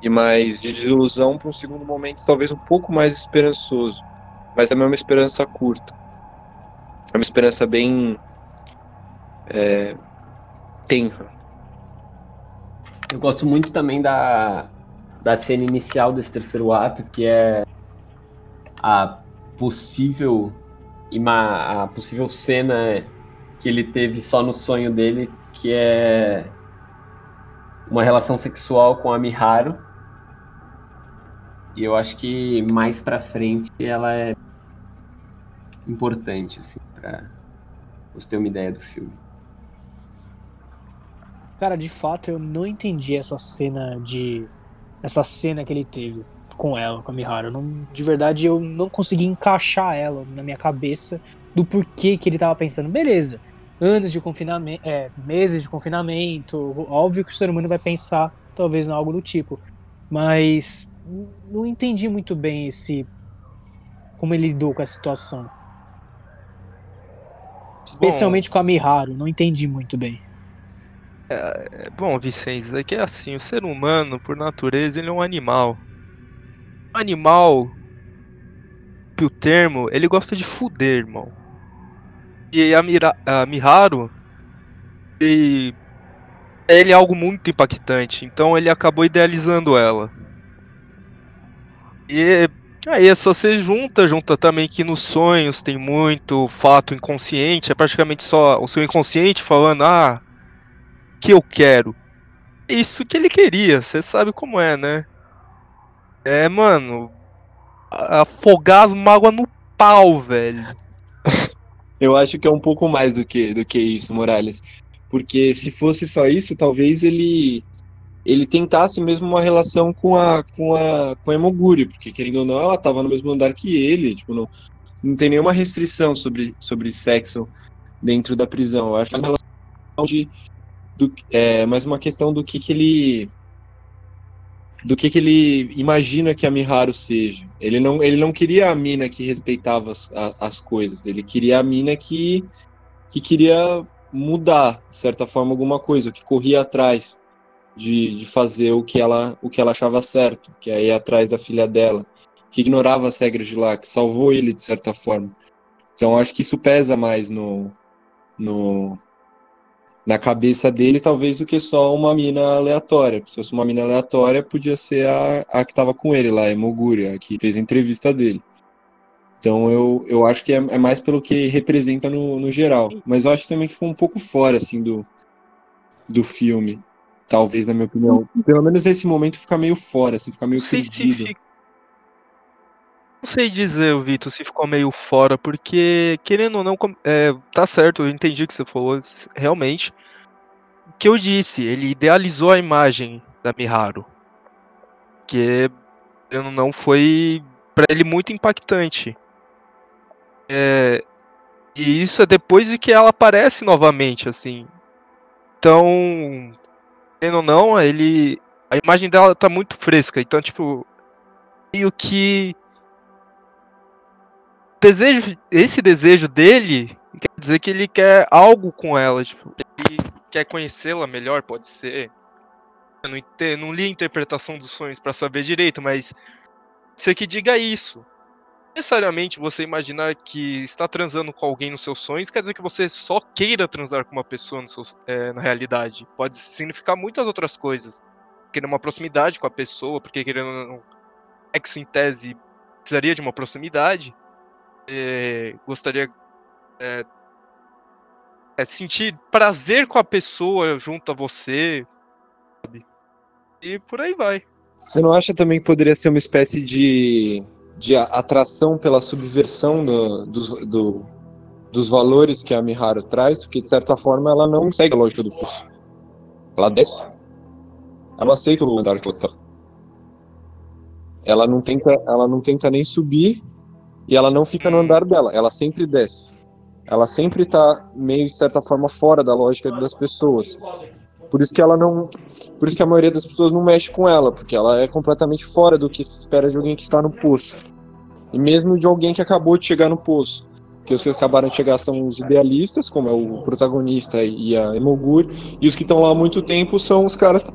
Speaker 4: e mais de desilusão para um segundo momento talvez um pouco mais esperançoso. Mas é uma esperança curta. É uma esperança bem é, tenra.
Speaker 2: Eu gosto muito também da, da cena inicial desse terceiro ato, que é a possível a possível cena que ele teve só no sonho dele que é uma relação sexual com a Miharu. E eu acho que mais pra frente ela é importante, assim, pra você ter uma ideia do filme.
Speaker 1: Cara, de fato eu não entendi essa cena de. Essa cena que ele teve com ela, com a Miharu. Não, de verdade eu não consegui encaixar ela na minha cabeça do porquê que ele tava pensando. Beleza, anos de confinamento, é, meses de confinamento. Óbvio que o ser humano vai pensar talvez em algo do tipo, mas não entendi muito bem esse como ele lidou com a situação. Especialmente bom, com a Miharu, não entendi muito bem.
Speaker 3: É, é bom, Vicente, é que é assim, o ser humano, por natureza, ele é um animal. Animal, o termo, ele gosta de fuder, irmão. E a, Mira, a Miharu, e ele é algo muito impactante, então ele acabou idealizando ela. E aí só você junta, junta também que nos sonhos tem muito fato inconsciente, é praticamente só o seu inconsciente falando, ah, que eu quero. Isso que ele queria, você sabe como é, né? É, mano, afogar as mágoas no pau, velho.
Speaker 4: Eu acho que é um pouco mais do que, do que isso, Morales. Porque se fosse só isso, talvez ele ele tentasse mesmo uma relação com a com a com a Emoguri, porque querendo ou não, ela estava no mesmo andar que ele, tipo, não, não tem nenhuma restrição sobre, sobre sexo dentro da prisão. Eu acho que é uma relação de do, é mais uma questão do que que ele do que, que ele imagina que a Miharu seja. Ele não, ele não queria a mina que respeitava as, a, as coisas, ele queria a mina que, que queria mudar, de certa forma, alguma coisa, que corria atrás de, de fazer o que, ela, o que ela achava certo, que é ir atrás da filha dela, que ignorava as regras de lá, que salvou ele de certa forma. Então acho que isso pesa mais no, no, na cabeça dele, talvez do que só uma mina aleatória. Se fosse uma mina aleatória, podia ser a, a que estava com ele lá, a Emoguri, a que fez a entrevista dele. Então eu, eu acho que é, é mais pelo que representa no, no geral. Mas eu acho também que ficou um pouco fora, assim, do, do filme. Talvez, na minha opinião. Pelo menos nesse momento fica meio fora, assim, fica meio perdido.
Speaker 3: Não sei dizer, Vitor, se ficou meio fora, porque, querendo ou não, é, tá certo, eu entendi o que você falou, realmente. O que eu disse, ele idealizou a imagem da Miharu. Que, querendo ou não, foi para ele muito impactante. É, e isso é depois de que ela aparece novamente, assim. Então, querendo ou não, ele. A imagem dela tá muito fresca. Então, tipo, meio que desejo, esse desejo dele quer dizer que ele quer algo com ela, tipo, ele quer conhecê-la melhor, pode ser. Eu não, não li a interpretação dos sonhos pra saber direito, mas você que diga isso. Necessariamente você imaginar que está transando com alguém nos seus sonhos quer dizer que você só queira transar com uma pessoa seu- é, na realidade. Pode significar muitas outras coisas. Querer uma proximidade com a pessoa, porque querendo não, sexo em tese precisaria de uma proximidade. É, gostaria é, é, sentir prazer com a pessoa junto a você, sabe? E por aí vai.
Speaker 4: Você não acha também que poderia ser uma espécie de, de atração pela subversão do- dos, do- dos valores que a Miharu traz? Porque, de certa forma, ela não segue a lógica do curso. Ela desce. Ela aceita o andar que ela tá. Ela não tenta, ela não tenta nem subir e ela não fica no andar dela. Ela sempre desce. Ela sempre tá meio, de certa forma, fora da lógica das pessoas. Por isso que ela não, por isso que a maioria das pessoas não mexe com ela, porque ela é completamente fora do que se espera de alguém que está no poço. E mesmo de alguém que acabou de chegar no poço. Porque os que acabaram de chegar são os idealistas, como é o protagonista e a Emoguri, e os que estão lá há muito tempo são os caras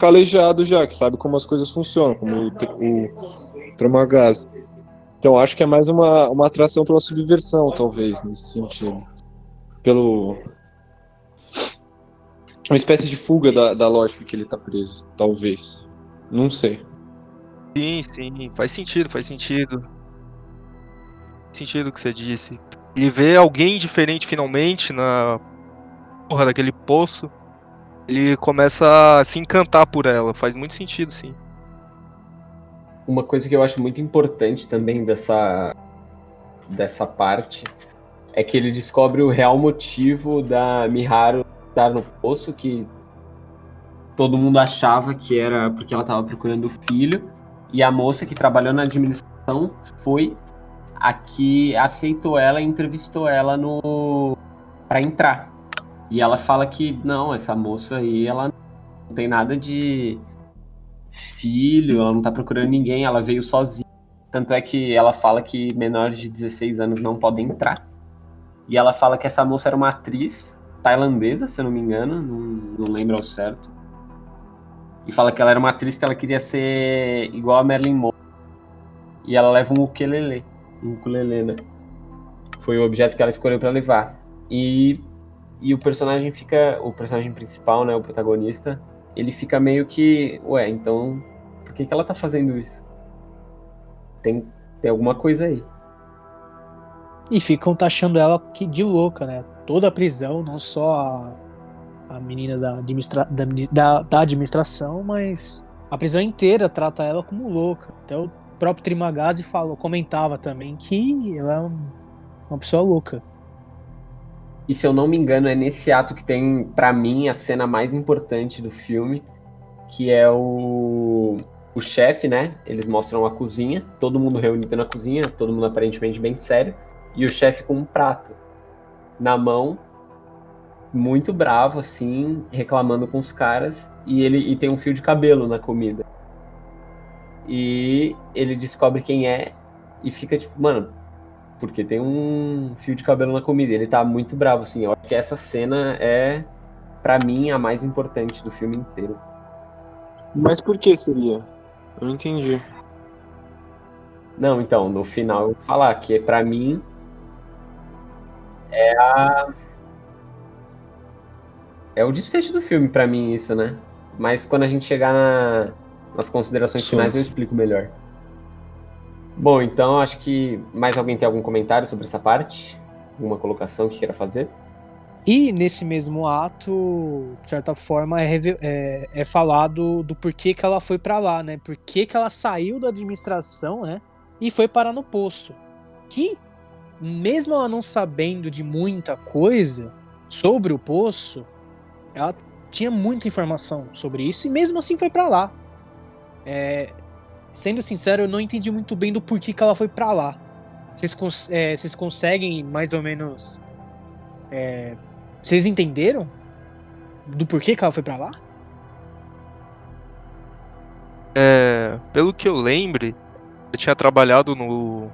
Speaker 4: calejados já, que sabem como as coisas funcionam, como o, o Tramagaz. Então acho que é mais uma, uma atração pela subversão, talvez, nesse sentido. Pelo, uma espécie de fuga da, da lógica que ele tá preso, talvez. Não sei.
Speaker 3: Sim, sim, faz sentido, faz sentido. Faz sentido o que você disse. Ele vê alguém diferente finalmente na porra daquele poço. Ele começa a se encantar por ela. Faz muito sentido, sim.
Speaker 2: Uma coisa que eu acho muito importante também dessa, dessa parte é que ele descobre o real motivo da Miharu estar no poço, que todo mundo achava que era porque ela estava procurando o filho, e a moça que trabalhou na administração foi a que aceitou ela e entrevistou ela no para entrar. E ela fala que não, essa moça aí, ela não tem nada de filho, ela não tá procurando ninguém, ela veio sozinha. Tanto é que ela fala que menores de 16 anos não podem entrar. E ela fala que essa moça era uma atriz tailandesa, se eu não me engano, não, não lembro ao certo. E fala que ela era uma atriz que ela queria ser igual a Marilyn Monroe. E ela leva um ukulele, um ukulele, né? Foi o objeto que ela escolheu para levar. E, e o personagem fica, o personagem principal, né, o protagonista, ele fica meio que, ué, então por que, que ela tá fazendo isso? Tem, tem alguma coisa aí.
Speaker 1: E ficam taxando ela que de louca, né? Toda a prisão, não só a, a menina da, administra, da, da, da administração, mas a prisão inteira trata ela como louca. Até o próprio Trimagazi falou, comentava também que ela é um, uma pessoa louca.
Speaker 2: E se eu não me engano, é nesse ato que tem, pra mim, a cena mais importante do filme, que é o, o chefe, né? Eles mostram a cozinha, todo mundo reunido na cozinha, todo mundo aparentemente bem sério, e o chefe com um prato na mão, muito bravo, assim, reclamando com os caras, e ele e tem um fio de cabelo na comida. E ele descobre quem é e fica tipo, mano, porque tem um fio de cabelo na comida. Ele tá muito bravo, assim. Eu acho que essa cena é, para mim, a mais importante do filme inteiro.
Speaker 4: Mas por que seria? Eu não entendi.
Speaker 2: Não, então, no final eu vou falar que para mim é a é o desfecho do filme para mim isso, né? Mas quando a gente chegar na, nas considerações
Speaker 4: Sim.
Speaker 2: finais eu explico melhor. Bom, então acho que mais alguém tem algum comentário sobre essa parte? Alguma colocação que queira fazer?
Speaker 1: E nesse mesmo ato, de certa forma, é, é- é falado do porquê que ela foi pra lá, né? Por que que ela saiu da administração, né? E foi parar no posto. Que, mesmo ela não sabendo de muita coisa sobre o poço, ela tinha muita informação sobre isso e mesmo assim foi pra lá. É, sendo sincero, eu não entendi muito bem do porquê que ela foi pra lá. Vocês, cons- é, vocês conseguem mais ou menos é, vocês entenderam do porquê que ela foi pra lá?
Speaker 3: É, pelo que eu lembre, Eu tinha trabalhado no.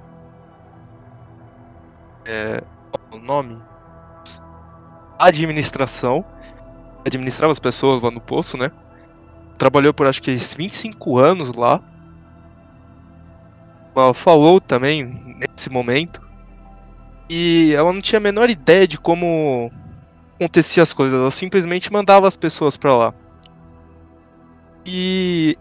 Speaker 3: É o nome? Administração. Administrava as pessoas lá no poço, né? Trabalhou por acho que 25 anos lá. Ela falou também nesse momento. E ela não tinha a menor ideia de como acontecia as coisas. Ela simplesmente mandava as pessoas pra lá. E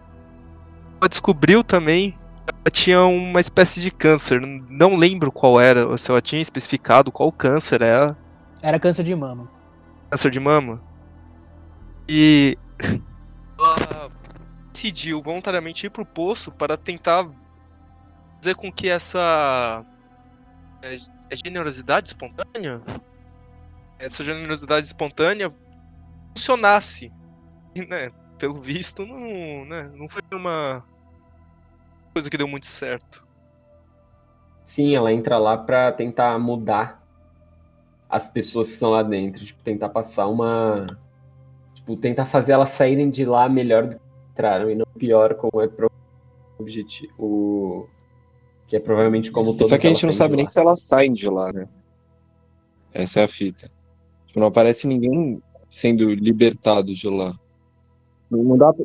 Speaker 3: ela descobriu também que ela tinha uma espécie de câncer. Não lembro qual era, se ela tinha especificado qual câncer era.
Speaker 1: Era câncer de mama.
Speaker 3: Câncer de mama. E ela decidiu voluntariamente ir pro poço para tentar fazer com que essa é, é generosidade espontânea? Essa generosidade espontânea funcionasse. E, né, pelo visto, não, né, não foi uma coisa que deu muito certo.
Speaker 2: Sim, ela entra lá pra tentar mudar as pessoas que estão lá dentro. Tipo, tentar passar uma. Tipo, tentar fazer elas saírem de lá melhor do que entraram e não pior, como é pro objetivo. O... Que é provavelmente como todo
Speaker 4: Só que a gente não sabe nem se elas saem de lá, né? Essa é a fita. Tipo, não aparece ninguém sendo libertado de lá. Não, não dá pra...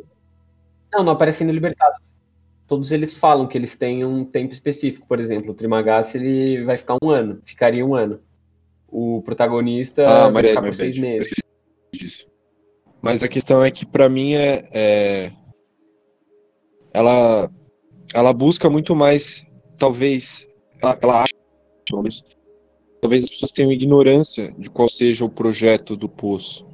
Speaker 2: Não, não aparecendo libertado. Todos eles falam que eles têm um tempo específico. Por exemplo, o Trimagasse ele vai ficar um ano, ficaria um ano. O protagonista
Speaker 4: Ah,
Speaker 2: vai
Speaker 4: Maria,
Speaker 2: ficar por
Speaker 4: mas
Speaker 2: seis
Speaker 4: eu
Speaker 2: meses.
Speaker 4: esqueci disso. Mas a questão é que pra mim é, é- ela ela busca muito mais talvez ela, ela acha talvez as pessoas tenham ignorância de qual seja o projeto do poço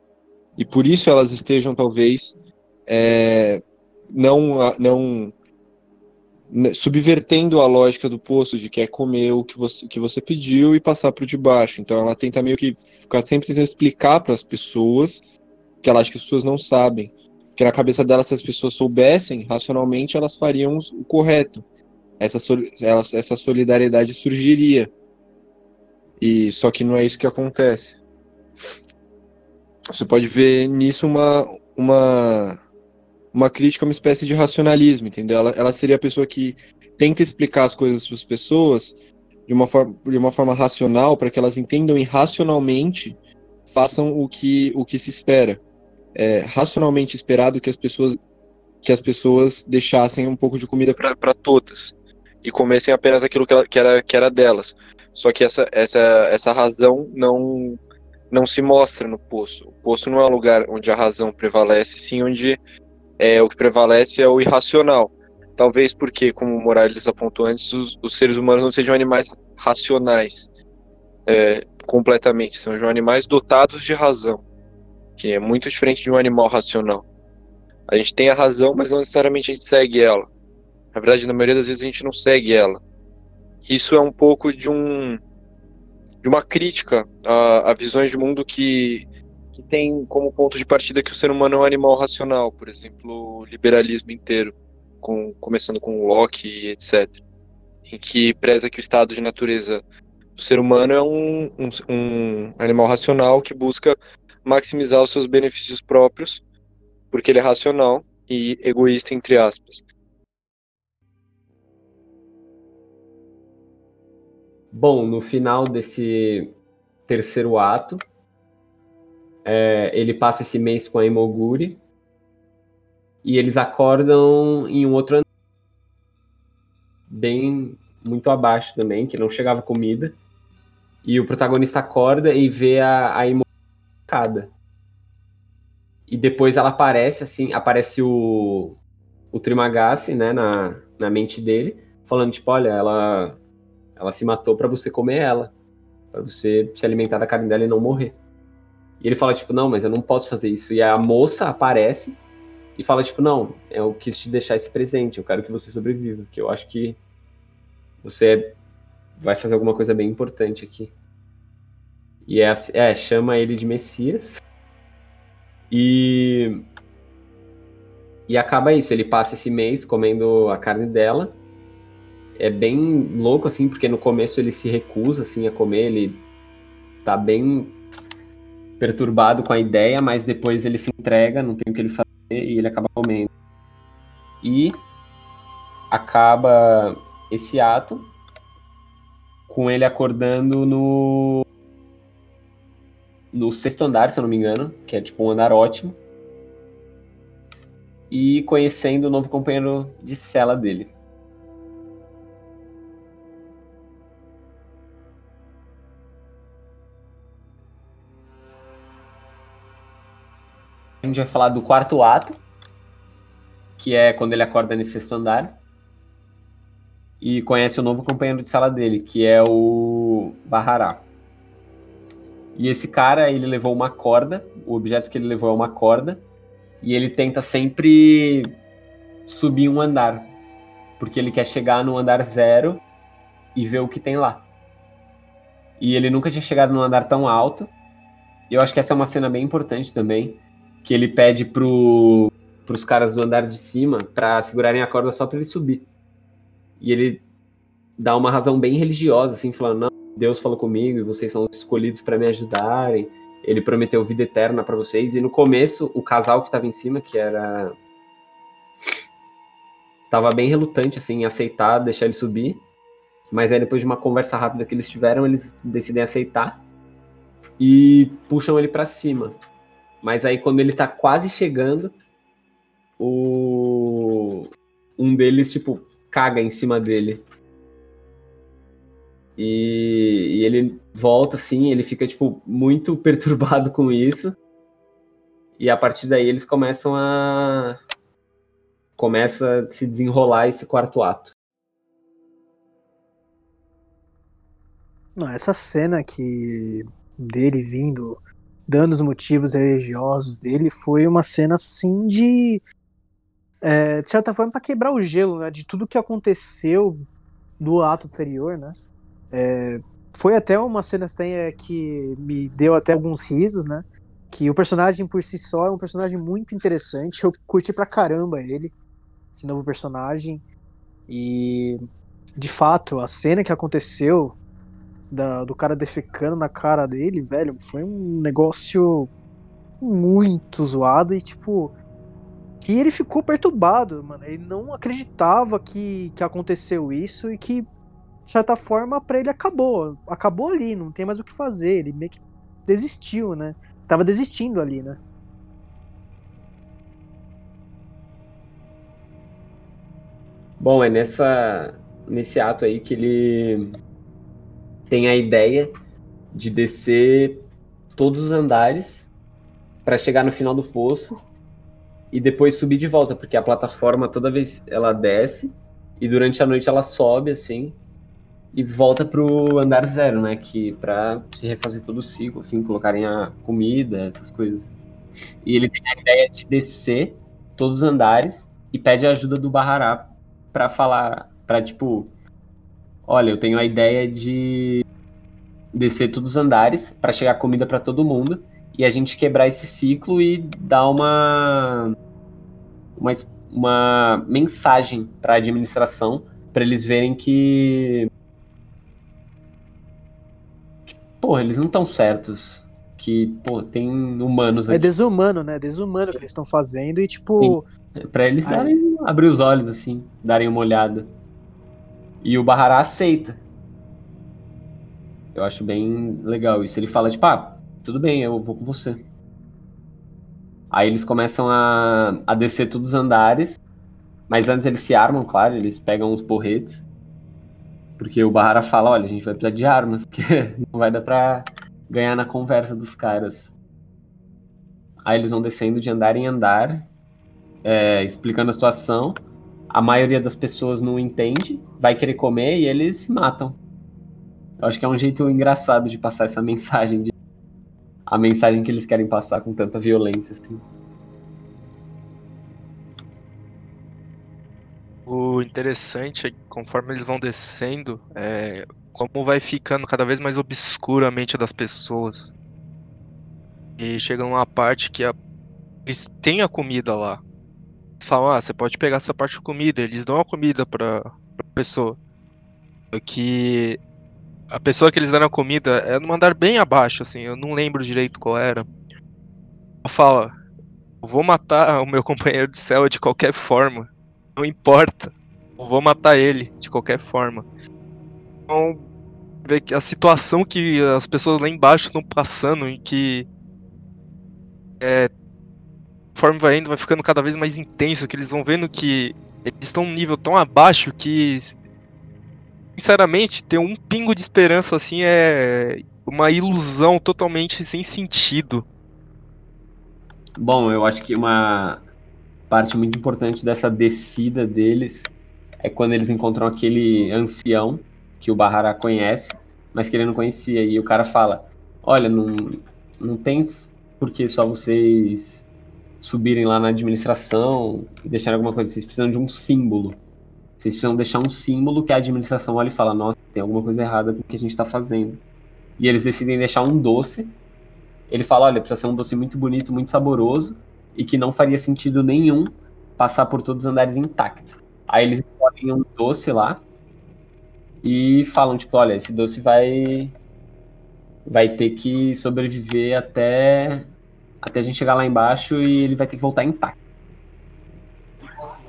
Speaker 4: e por isso elas estejam talvez é, não não né, subvertendo a lógica do poço de que é comer o que você, que você pediu e passar para o de baixo. Então ela tenta meio que ficar sempre tentando explicar para as pessoas que ela acha que as pessoas não sabem. Que na cabeça dela, se as pessoas soubessem, racionalmente elas fariam o correto. Essa, essa solidariedade surgiria. E só que não é isso que acontece. Você pode ver nisso uma, uma, uma crítica, uma espécie de racionalismo, entendeu? Ela, ela seria a pessoa que tenta explicar as coisas para as pessoas de uma, forma, de uma forma racional, para que elas entendam e racionalmente façam o que, o que se espera. É racionalmente esperado que as pessoas que as pessoas deixassem um pouco de comida para todas e comessem apenas aquilo que, ela, que, era, que era delas. Só que essa, essa, essa razão não não se mostra no poço. O poço não é um lugar onde a razão prevalece, sim onde é, o que prevalece é o irracional. Talvez porque, como o Morales apontou antes, os, os seres humanos não sejam animais racionais é, completamente, são animais dotados de razão, que é muito diferente de um animal racional. A gente tem a razão, mas não necessariamente a gente segue ela. Na verdade, na maioria das vezes a gente não segue ela. Isso é um pouco de um de uma crítica a, a visões de mundo que, que tem como ponto de partida que o ser humano é um animal racional, por exemplo, o liberalismo inteiro, com, começando com Locke etc. Em que preza que o estado de natureza do ser humano é um, um, um animal racional que busca maximizar os seus benefícios próprios, porque ele é racional e egoísta, entre aspas.
Speaker 2: Bom, no final desse terceiro ato, é, ele passa esse mês com a Imoguri e eles acordam em um outro andar, bem muito abaixo também, que não chegava comida. E o protagonista acorda e vê a, a Imoguri. E depois ela aparece assim, aparece o o Trimagasse, né, na, na mente dele, falando tipo, olha, ela ela se matou pra você comer ela, Pra você se alimentar da carne dela e não morrer. E ele fala tipo, não, mas eu não posso fazer isso. E a moça aparece e fala tipo, não, eu quis te deixar esse presente, eu quero que você sobreviva, que eu acho que você vai fazer alguma coisa bem importante aqui. E é, assim- é chama ele de Messias. E e acaba isso, ele passa esse mês comendo a carne dela é bem louco, assim, porque no começo ele se recusa, assim, a comer, ele tá bem perturbado com a ideia, mas depois ele se entrega, não tem o que ele fazer, e ele acaba comendo. E acaba esse ato com ele acordando no no sexto andar, se eu não me engano, que é tipo um andar ótimo. E conhecendo o novo companheiro de cela dele. Gente vai falar do quarto ato, que é quando ele acorda nesse sexto andar. E conhece o novo companheiro de sala dele, que é o Bahará. E esse cara, ele levou uma corda, o objeto que ele levou é uma corda, e ele tenta sempre subir um andar, porque ele quer chegar no andar zero e ver o que tem lá. E ele nunca tinha chegado num andar tão alto. E eu acho que essa é uma cena bem importante também, que ele pede pro, pros caras do andar de cima para segurarem a corda só para ele subir. E ele dá uma razão bem religiosa, assim, falando: não, Deus falou comigo e vocês são os escolhidos para me ajudarem. Ele prometeu vida eterna para vocês. E no começo, o casal que tava em cima, que era. tava bem relutante, assim, em aceitar, deixar ele subir. Mas aí, depois de uma conversa rápida que eles tiveram, eles decidem aceitar e puxam ele para cima. Mas aí, quando ele tá quase chegando, o. Um deles, tipo, caga em cima dele. E, e, ele volta assim, ele fica tipo muito perturbado com isso. E a partir daí eles começam a começa a se desenrolar esse quarto ato.
Speaker 1: Não, essa cena que dele vindo dando os motivos religiosos dele foi uma cena assim de é, de certa forma para quebrar o gelo, né, de tudo que aconteceu do ato anterior, né? É, foi até uma cena que me deu até alguns risos, né? Que o personagem por si só é um personagem muito interessante. Eu curti pra caramba ele, esse novo personagem. E de fato, a cena que aconteceu da, do cara defecando na cara dele, velho, foi um negócio muito zoado e tipo. Que ele ficou perturbado, mano. Ele não acreditava que, que aconteceu isso e que de certa forma, para ele acabou. Acabou ali, não tem mais o que fazer. Ele meio que desistiu, né? Tava desistindo ali, né?
Speaker 2: Bom, é nessa nesse ato aí que ele tem a ideia de descer todos os andares para chegar no final do poço e depois subir de volta, porque a plataforma toda vez ela desce e durante a noite ela sobe assim e volta pro andar zero, né? Que para se refazer todo o ciclo, assim, colocarem a comida, essas coisas. E ele tem a ideia de descer todos os andares e pede a ajuda do Bahará para falar, para tipo, olha, eu tenho a ideia de descer todos os andares para chegar comida para todo mundo e a gente quebrar esse ciclo e dar uma uma, uma mensagem para a administração para eles verem que porra, eles não estão certos. Que, pô, tem humanos
Speaker 1: é aqui. É desumano, né? Desumano que eles estão fazendo e, tipo.
Speaker 2: Sim. Pra eles darem, abrir os olhos, assim, darem uma olhada. E o Bahará aceita. Eu acho bem legal isso. Ele fala, tipo, ah, tudo bem, eu vou com você. Aí eles começam a, a descer todos os andares. Mas antes eles se armam, claro, eles pegam uns porretes. Porque o Bahara fala, olha, a gente vai precisar de armas, que não vai dar pra ganhar na conversa dos caras. Aí eles vão descendo de andar em andar, é, explicando a situação. A maioria das pessoas não entende, vai querer comer e eles matam. Eu acho que é um jeito engraçado de passar essa mensagem, de... a mensagem que eles querem passar com tanta violência, assim.
Speaker 3: O interessante é que conforme eles vão descendo, é, como vai ficando cada vez mais obscura a mente das pessoas. E chega numa parte que a, têm a comida lá. Falam, ah, você pode pegar essa parte de comida. Eles dão a comida pra, pra pessoa. Que a pessoa que eles deram a comida é num andar bem abaixo, assim, eu não lembro direito qual era. Ela fala, vou matar o meu companheiro de céu de qualquer forma. Não importa. Eu vou matar ele de qualquer forma. Então, ver que a situação que as pessoas lá embaixo estão passando e que é, conforme vai indo, vai ficando cada vez mais intenso, que eles vão vendo que eles estão num nível tão abaixo que sinceramente ter um pingo de esperança assim é uma ilusão totalmente sem sentido.
Speaker 2: Bom, eu acho que uma parte muito importante dessa descida deles é quando eles encontram aquele ancião que o Bahara conhece, mas que ele não conhecia. E o cara fala: Olha, não, não tem por que só vocês subirem lá na administração e deixarem alguma coisa. Vocês precisam de um símbolo. Vocês precisam deixar um símbolo que a administração olha e fala: Nossa, tem alguma coisa errada com o que a gente está fazendo. E eles decidem deixar um doce. Ele fala: Olha, precisa ser um doce muito bonito, muito saboroso e que não faria sentido nenhum passar por todos os andares intacto. Aí eles escolhem um doce lá e falam, tipo, olha, esse doce vai vai ter que sobreviver até até a gente chegar lá embaixo e ele vai ter que voltar intacto.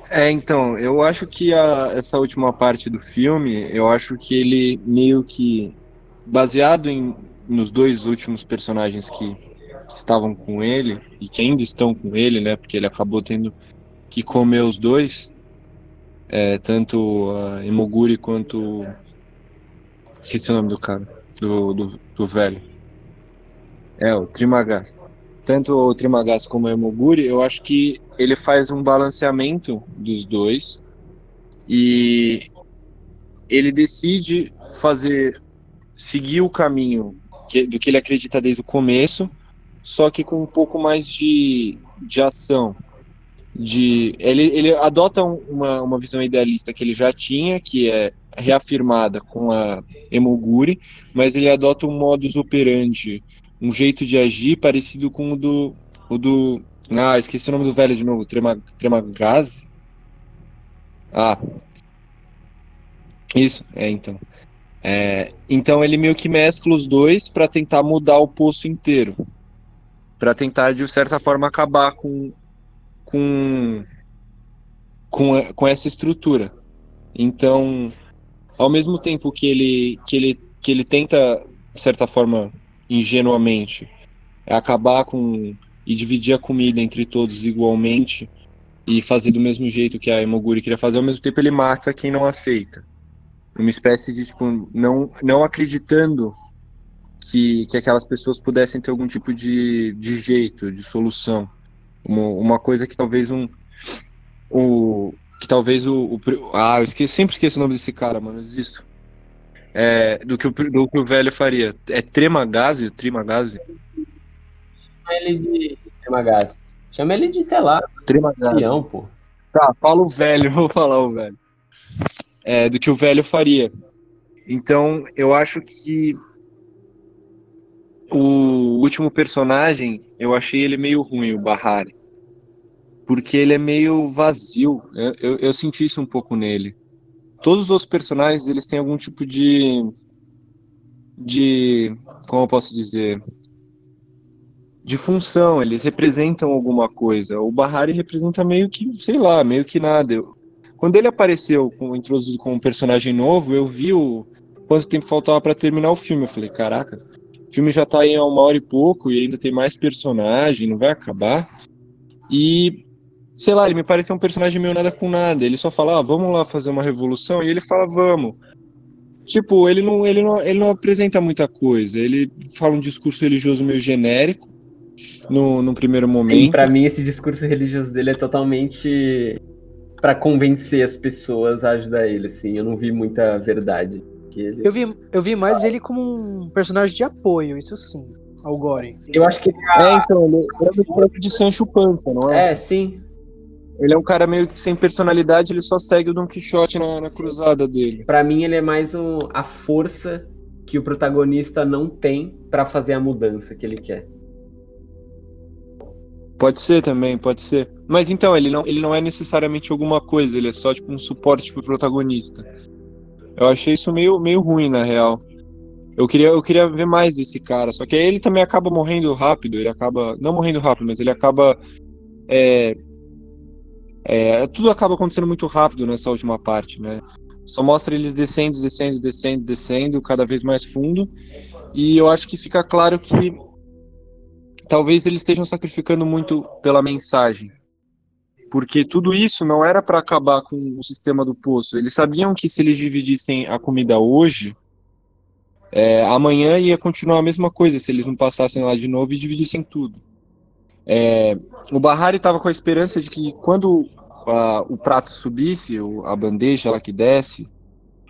Speaker 4: É, então, eu acho que a, essa última parte do filme, eu acho que ele meio que baseado em nos dois últimos personagens que, que estavam com ele e que ainda estão com ele, né? Porque ele acabou tendo que comer os dois, é, tanto a Emoguri quanto Esqueci o nome do cara, do, do, do velho. É, o Trimagás. Tanto o Trimagás como o Emoguri, eu acho que ele faz um balanceamento dos dois e ele decide fazer seguir o caminho que, do que ele acredita desde o começo, só que com um pouco mais de, de ação, de ele, ele adota uma, uma visão idealista que ele já tinha, que é reafirmada com a Emoguri, mas ele adota um modus operandi, um jeito de agir parecido com o do, o do ah, esqueci o nome do velho de novo, Trema, Tremagaz? Ah, isso, é então. É, então ele meio que mescla os dois para tentar mudar o poço inteiro, para tentar de certa forma acabar com com, com, com essa estrutura. Então, ao mesmo tempo que ele, que ele, que ele tenta, de certa forma, ingenuamente, acabar com e dividir a comida entre todos igualmente e fazer do mesmo jeito que a Emoguri queria fazer, ao mesmo tempo ele mata quem não aceita. Uma espécie de, tipo, não, não acreditando que, que aquelas pessoas pudessem ter algum tipo de, de jeito, de solução. Uma, uma coisa que talvez um. O, que talvez o, o ah, eu esqueci, sempre esqueço o nome desse cara, mano, existo. É, do, que o, do que o velho faria. É Tremagazi? Trimagazi?
Speaker 2: Chama ele de Tremagazi. Chama ele de, sei lá,
Speaker 4: Tremagazi.
Speaker 2: Sião, pô.
Speaker 4: Tá, fala o velho, vou falar o velho. É, do que o velho faria. Então, eu acho que o último personagem, eu achei ele meio ruim, o Bahari. Porque ele é meio vazio. Eu, eu, eu, senti isso um pouco nele. Todos os outros personagens, eles têm algum tipo de. de. como eu posso dizer? De função, eles representam alguma coisa. O Bahari representa meio que, sei lá, meio que nada. Eu, quando ele apareceu com, introduzido como um personagem novo, eu vi o quanto tempo faltava para terminar o filme. Eu falei, caraca, o filme já tá aí há uma hora e pouco e ainda tem mais personagem, não vai acabar. E, sei lá, ele me parecia um personagem meio nada com nada. Ele só fala, ah, vamos lá fazer uma revolução, e ele fala, vamos. Tipo, ele não, ele não, ele não apresenta muita coisa. Ele fala um discurso religioso meio genérico no, no primeiro momento. E
Speaker 2: para mim esse discurso religioso dele é totalmente para convencer as pessoas a ajudar ele, assim. Eu não vi muita verdade.
Speaker 1: Ele... Eu, vi, eu vi mais ele como um personagem de apoio, isso sim, ao Gore.
Speaker 2: Eu acho que ele
Speaker 4: é. é então, ele é do de Sancho Panza, não é?
Speaker 2: É, sim.
Speaker 4: Ele é um cara meio que sem personalidade, ele só segue o Don Quixote na, na cruzada dele.
Speaker 2: Para mim, ele é mais um, a força que o protagonista não tem para fazer a mudança que ele quer.
Speaker 4: Pode ser também, pode ser. Mas então, ele não, ele não é necessariamente alguma coisa, ele é só tipo um suporte pro protagonista. Eu achei isso meio, meio ruim, na real. Eu queria, eu queria ver mais desse cara, só que ele também acaba morrendo rápido, ele acaba. Não morrendo rápido, mas ele acaba. É, É, tudo acaba acontecendo muito rápido nessa última parte, né? Só mostra eles descendo, descendo, descendo, descendo, cada vez mais fundo. E eu acho que fica claro que talvez eles estejam sacrificando muito pela mensagem. Porque tudo isso não era para acabar com o sistema do poço. Eles sabiam que se eles dividissem a comida hoje, é, amanhã ia continuar a mesma coisa se eles não passassem lá de novo e dividissem tudo. É, o Bahari estava com a esperança de que quando a, o prato subisse, a bandeja lá que desce,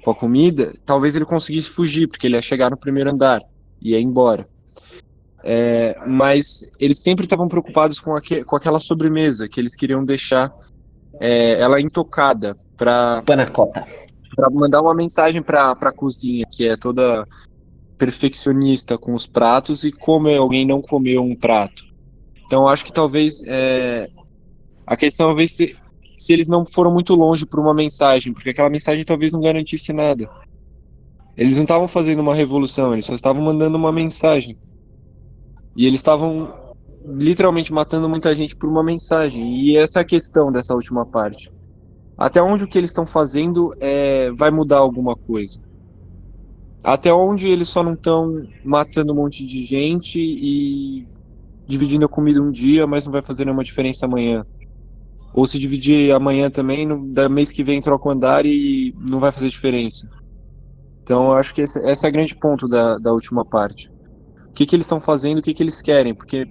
Speaker 4: com a comida, talvez ele conseguisse fugir, porque ele ia chegar no primeiro andar e ia embora. É, mas eles sempre estavam preocupados com, aque, com aquela sobremesa que eles queriam deixar é, ela intocada para
Speaker 2: Panacota.
Speaker 4: para mandar uma mensagem para a cozinha que é toda perfeccionista com os pratos e como alguém não comeu um prato. Então acho que talvez é, a questão talvez se, se eles não foram muito longe por uma mensagem, porque aquela mensagem talvez não garantisse nada. Eles não estavam fazendo uma revolução, eles só estavam mandando uma mensagem. E eles estavam literalmente matando muita gente por uma mensagem. E essa é a questão dessa última parte. Até onde o que eles estão fazendo é, vai mudar alguma coisa? Até onde eles só não estão matando um monte de gente e dividindo a comida um dia, mas não vai fazer nenhuma diferença amanhã. Ou se dividir amanhã também, no, da mês que vem troca o andar e não vai fazer diferença. Então eu acho que esse, esse é o grande ponto da, da última parte. O que, que eles estão fazendo, o que, que eles querem, porque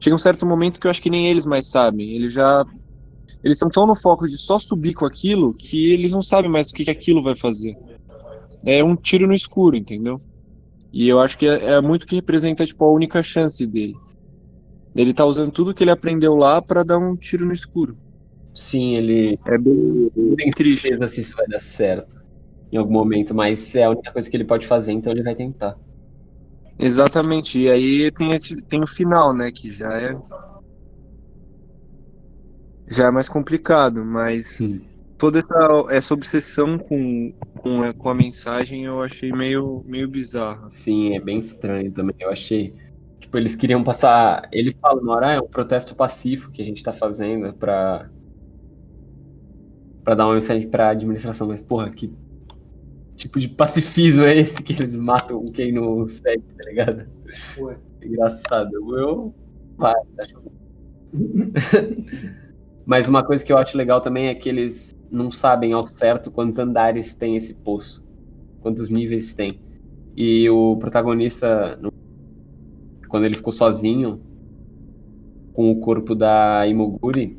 Speaker 4: chega um certo momento que eu acho que nem eles mais sabem. Eles já. Eles estão tão no foco de só subir com aquilo que eles não sabem mais o que, que aquilo vai fazer. É um tiro no escuro, entendeu? E eu acho que é, é muito que representa tipo, a única chance dele. Ele tá usando tudo que ele aprendeu lá para dar um tiro no escuro.
Speaker 2: Sim, ele
Speaker 4: É bem,
Speaker 2: tem certeza se isso vai dar certo em algum momento, mas é a única coisa que ele pode fazer, então ele vai tentar.
Speaker 4: Exatamente. E aí tem, esse, tem o final, né? Que já é. Já é mais complicado, mas
Speaker 2: Sim.
Speaker 4: toda essa, essa obsessão com, com, a, com a mensagem eu achei meio, meio bizarra.
Speaker 2: Sim, é bem estranho também. Eu achei. Tipo, eles queriam passar. Ele fala na hora, ah, é um protesto pacífico que a gente tá fazendo pra. pra dar uma mensagem pra administração, mas porra, que tipo de pacifismo é esse que eles matam quem não segue, tá ligado?
Speaker 1: Ué.
Speaker 2: Engraçado. Eu. Vai, acho. Mas uma coisa que eu acho legal também é que eles não sabem ao certo quantos andares tem esse poço, quantos níveis tem. E o protagonista, no- quando ele ficou sozinho com o corpo da Imoguri,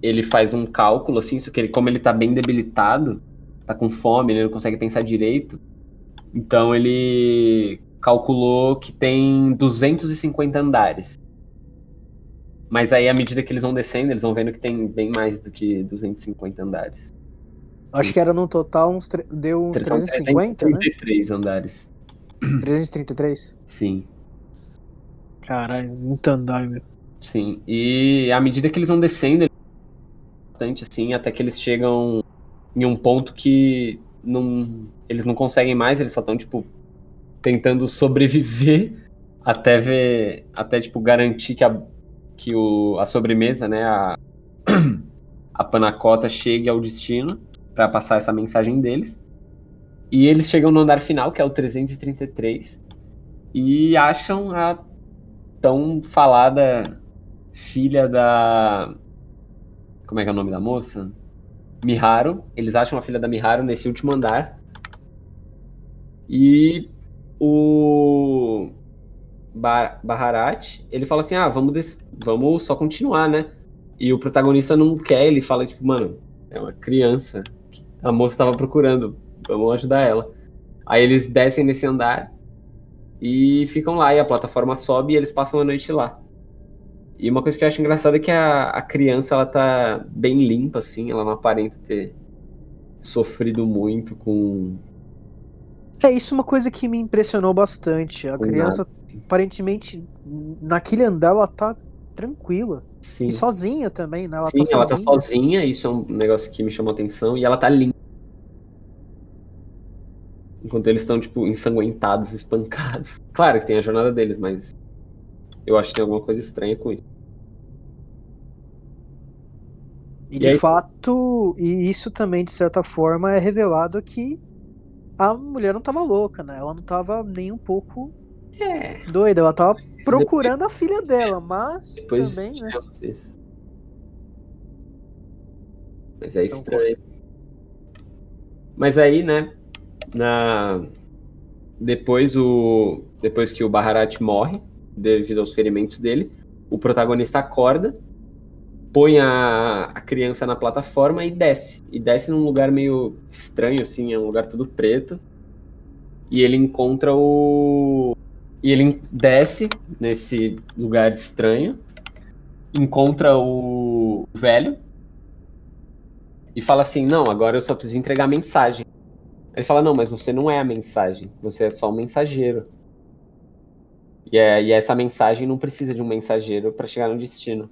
Speaker 2: ele faz um cálculo assim, só que ele, como ele tá bem debilitado, tá com fome, ele não consegue pensar direito. Então ele calculou que tem 250 andares. Mas aí, à medida que eles vão descendo, eles vão vendo que tem bem mais do que 250 andares.
Speaker 1: Acho que era no total uns. Deu uns
Speaker 2: São
Speaker 1: 350, né?
Speaker 2: 333 andares.
Speaker 1: 333?
Speaker 2: Sim,
Speaker 1: Caralho, muito andar, meu.
Speaker 2: sim. E à medida que eles vão descendo, eles bastante assim, até que eles chegam em um ponto que não, eles não conseguem mais, eles só estão, tipo, tentando sobreviver até ver, até, tipo, garantir que a, que o, a sobremesa, né, a, a panacota chegue ao destino para passar essa mensagem deles. E eles chegam no andar final, que é o 333, e acham a tão falada filha da. Como é que é o nome da moça? Miharu. Eles acham a filha da Miharu nesse último andar. E o Bar Baharat, ele fala assim: ah, vamos, vamos só continuar, né? E o protagonista não quer, ele fala, tipo, mano, é uma criança a moça tava procurando, vamos ajudar ela. Aí eles descem nesse andar e ficam lá, e a plataforma sobe e eles passam a noite lá. E uma coisa que eu acho engraçada é que a, a criança, ela tá bem limpa, assim, ela não aparenta ter sofrido muito com...
Speaker 1: É, isso é uma coisa que me impressionou bastante. A
Speaker 2: com
Speaker 1: criança,
Speaker 2: nada.
Speaker 1: aparentemente, naquele andar, ela tá tranquila.
Speaker 2: Sim,
Speaker 1: E sozinha também, né? Ela
Speaker 2: Sim,
Speaker 1: tá
Speaker 2: ela tá
Speaker 1: sozinha.
Speaker 2: sozinha, isso é um negócio que me chamou atenção, e ela tá limpa. Enquanto eles estão, tipo, ensanguentados, espancados. Claro que tem a jornada deles, mas eu acho que tem alguma coisa estranha com isso.
Speaker 1: E,
Speaker 2: E
Speaker 1: de
Speaker 2: aí-
Speaker 1: fato, e isso também, de certa forma, é revelado que a mulher não tava louca, né? Ela não tava nem um pouco
Speaker 2: É.
Speaker 1: doida, ela tava procurando a filha dela, mas
Speaker 2: Depois
Speaker 1: também, né?
Speaker 2: isso. Mas é
Speaker 1: Então,
Speaker 2: estranho. Mas aí, né? Na... Depois o. Depois que o Baharat morre, devido aos ferimentos dele, o protagonista acorda, põe a, a criança na plataforma e desce. E desce num lugar meio estranho, assim, é um lugar tudo preto. E ele encontra o. E ele desce nesse lugar estranho, encontra o velho e fala assim: Não, agora eu só preciso entregar mensagem. Ele fala: Não, mas você não é a mensagem, você é só um mensageiro. E, é, e essa mensagem não precisa de um mensageiro para chegar no destino.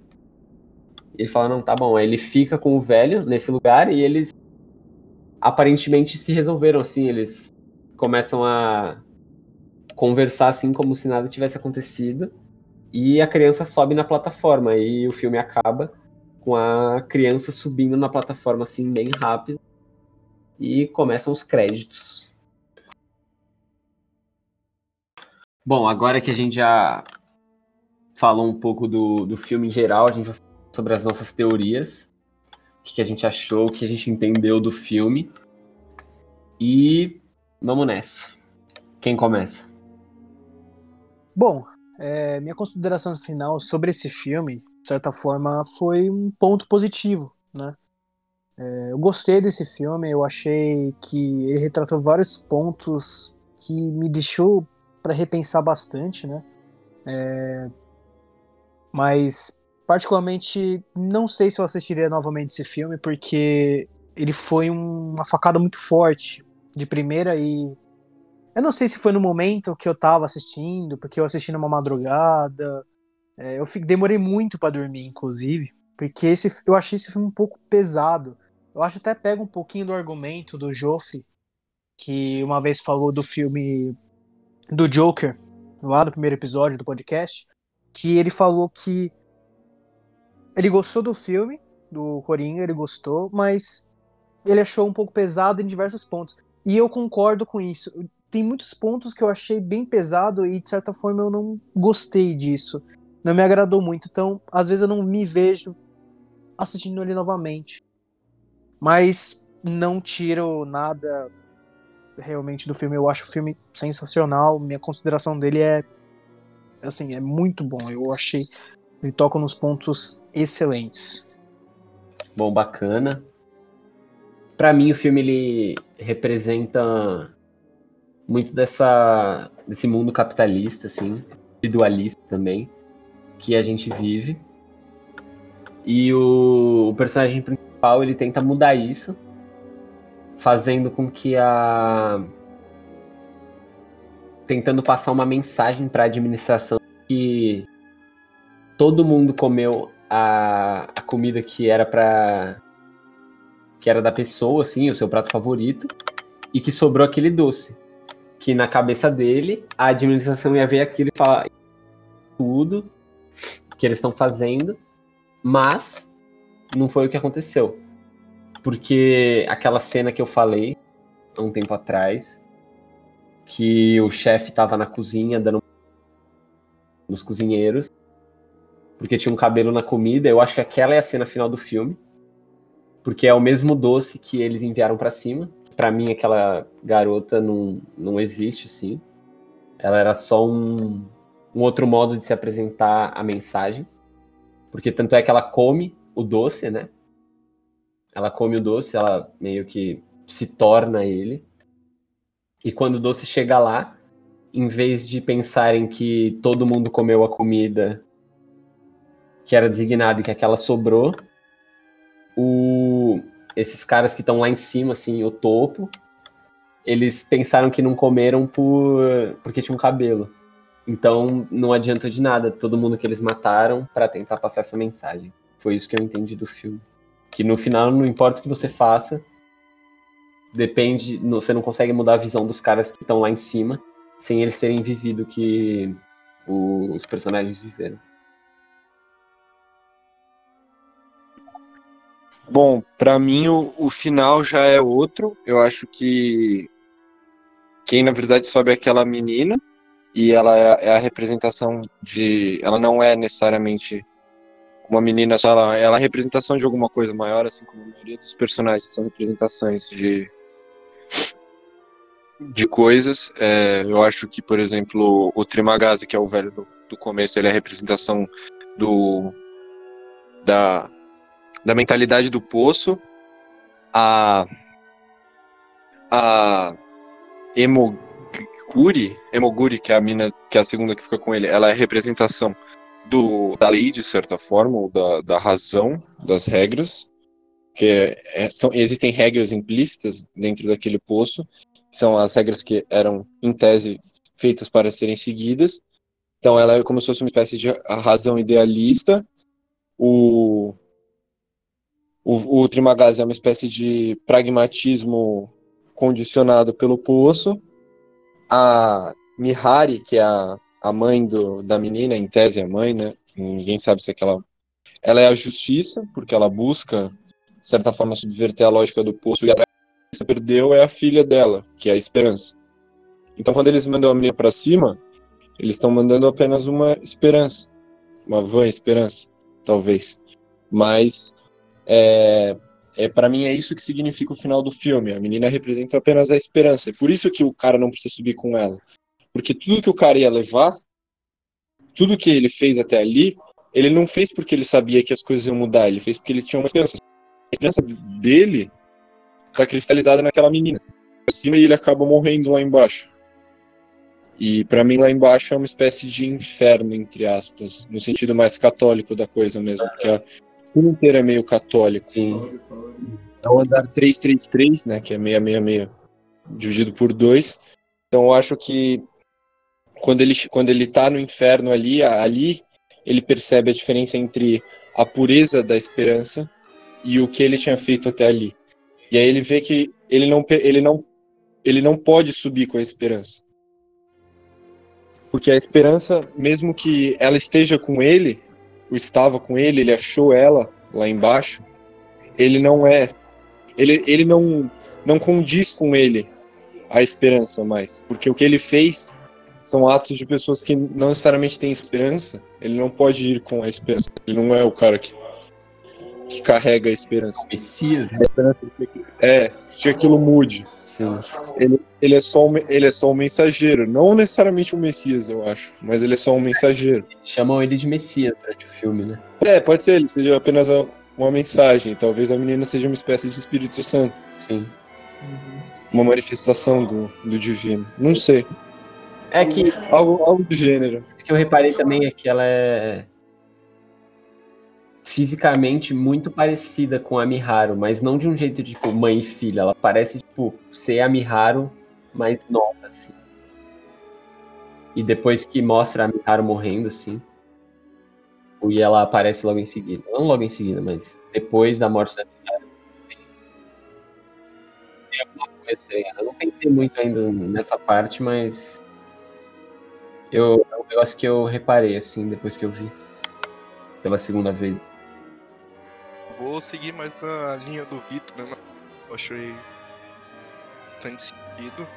Speaker 2: Ele fala: Não, tá bom. Aí ele fica com o velho nesse lugar e eles aparentemente se resolveram assim. Eles começam a conversar assim como se nada tivesse acontecido. E a criança sobe na plataforma e o filme acaba com a criança subindo na plataforma assim bem rápido e começam os créditos. Bom, agora que a gente já falou um pouco do, do filme em geral, a gente vai falar sobre as nossas teorias, o que, que a gente achou, o que a gente entendeu do filme. E vamos nessa. Quem começa?
Speaker 1: Bom, é, minha consideração final sobre esse filme, de certa forma, foi um ponto positivo, né? É, eu gostei desse filme, eu achei que ele retratou vários pontos que me deixou para repensar bastante, né? É, mas particularmente não sei se eu assistiria novamente esse filme porque ele foi um- uma facada muito forte de primeira e eu não sei se foi no momento que eu tava assistindo, porque eu assisti numa madrugada. É, eu demorei muito pra dormir, inclusive, porque esse, eu achei esse filme um pouco pesado. Eu acho até pega um pouquinho do argumento do Joffre, que uma vez falou do filme do Joker, lá no primeiro episódio do podcast, que ele falou que ele gostou do filme, do Coringa, ele gostou, mas ele achou um pouco pesado em diversos pontos. E eu concordo com isso. Tem muitos pontos que eu achei bem pesado e, de certa forma, eu não gostei disso. Não me agradou muito. Então, às vezes, eu não me vejo assistindo ele novamente. Mas não tiro nada realmente do filme. Eu acho o filme sensacional. Minha consideração dele é assim, é muito bom. Eu achei ele toca nos pontos excelentes.
Speaker 2: Bom, bacana. Pra mim, o filme ele representa muito dessa desse mundo capitalista, assim, individualista também, que a gente vive. E o, o personagem principal ele tenta mudar isso, fazendo com que a tentando passar uma mensagem para a administração que todo mundo comeu a, a comida que era para que era da pessoa, assim, o seu prato favorito, e que sobrou aquele doce. Que na cabeça dele, a administração ia ver aquilo e falar tudo que eles estão fazendo, mas não foi o que aconteceu. Porque aquela cena que eu falei há um tempo atrás, que o chefe estava na cozinha dando nos cozinheiros, porque tinha um cabelo na comida. Eu acho que aquela é a cena final do filme, porque é o mesmo doce que eles enviaram pra cima. Pra mim, aquela garota não, não existe, assim. Ela era só um, um outro modo de se apresentar a mensagem, porque tanto é que ela come o doce, né? Ela come o doce, ela meio que se torna ele. E quando o doce chega lá, em vez de pensarem que todo mundo comeu a comida que era designada e que aquela sobrou, o... esses caras que estão lá em cima, assim, o topo, eles pensaram que não comeram por porque tinha um cabelo. Então não adiantou de nada todo mundo que eles mataram para tentar passar essa mensagem. Foi isso que eu entendi do filme. Que no final, não importa o que você faça, depende, você não consegue mudar a visão dos caras que estão lá em cima sem eles terem vivido o que os personagens viveram.
Speaker 4: Bom, pra mim o, o final já é outro. Eu acho que quem na verdade sobe é aquela menina e ela é, é a representação de. Ela não é necessariamente uma menina ela, ela é representação de alguma coisa maior, assim como a maioria dos personagens são representações de de coisas. É, eu acho que, por exemplo, o Trimagazi, que é o velho do, do começo, ele é a representação do da, da mentalidade do poço. A a Emoguri, Emoguri, que é a mina, que é a segunda que fica com ele, ela é representação do, da lei, de certa forma, ou da, da razão, das regras, que é, é são, existem regras implícitas dentro daquele poço, são as regras que eram, em tese, feitas para serem seguidas. Então, ela é como se fosse uma espécie de razão idealista. O, o, o Trimagás é uma espécie de pragmatismo condicionado pelo poço. A Mihari, que é a, a mãe do, da menina, em tese é a mãe, né? Ninguém sabe se é aquela. Ela é a justiça, porque ela busca, de certa forma, subverter a lógica do poço e ela perdeu é a filha dela, que é a Esperança. Então, quando eles mandam a menina para cima, eles estão mandando apenas uma esperança, uma vã esperança, talvez. Mas, é, é para mim, é isso que significa o final do filme. A menina representa apenas a esperança. É por isso que o cara não precisa subir com ela. Porque tudo que o cara ia levar, tudo que ele fez até ali, ele não fez porque ele sabia que as coisas iam mudar, ele fez porque ele tinha uma esperança. A esperança dele tá cristalizada naquela menina. Acima e ele acaba morrendo lá embaixo. E para mim lá embaixo é uma espécie de inferno, entre aspas, no sentido mais católico da coisa mesmo, porque a filme inteiro é meio católico. É o andar 333, né, que é 666, dividido por 2. Então eu acho que quando ele, quando ele tá no inferno ali, ali ele percebe a diferença entre a pureza da esperança e o que ele tinha feito até ali. E aí ele vê que ele não, ele não, ele não pode subir com a esperança. Porque a esperança, mesmo que ela esteja com ele, ou estava com ele, ele achou ela lá embaixo, ele não é. Ele, ele não, não condiz com ele a esperança mais. Porque o que ele fez são atos de pessoas que não necessariamente têm esperança. Ele não pode ir com a esperança. Ele não é o cara que que carrega a esperança.
Speaker 2: Messias.
Speaker 4: A esperança de que, é, de que aquilo mude.
Speaker 2: Sim.
Speaker 4: Ele, ele, é só um, ele é só um mensageiro. Não necessariamente um Messias, eu acho. Mas ele é só um mensageiro.
Speaker 2: Chamam ele de Messias durante o filme, né?
Speaker 4: É, pode ser. Ele seja apenas uma mensagem. Talvez a menina seja uma espécie de Espírito Santo.
Speaker 2: Sim.
Speaker 4: Uma manifestação do, do divino. Não sei.
Speaker 2: É que.
Speaker 4: Algo, algo do gênero.
Speaker 2: O que eu reparei também é que ela é fisicamente muito parecida com a Miharu, mas não de um jeito tipo mãe e filha. Ela parece tipo ser a Miharu mais nova assim. E depois que mostra a Miharu morrendo assim, e ela aparece logo em seguida. Não logo em seguida, mas depois da morte da Miharu. Tem alguma coisa, Eu não pensei muito ainda nessa parte, mas eu, é um negócio que eu reparei assim depois que eu vi pela segunda vez
Speaker 3: vou seguir mais na linha do Vitor mesmo. Eu achei bastante sentido.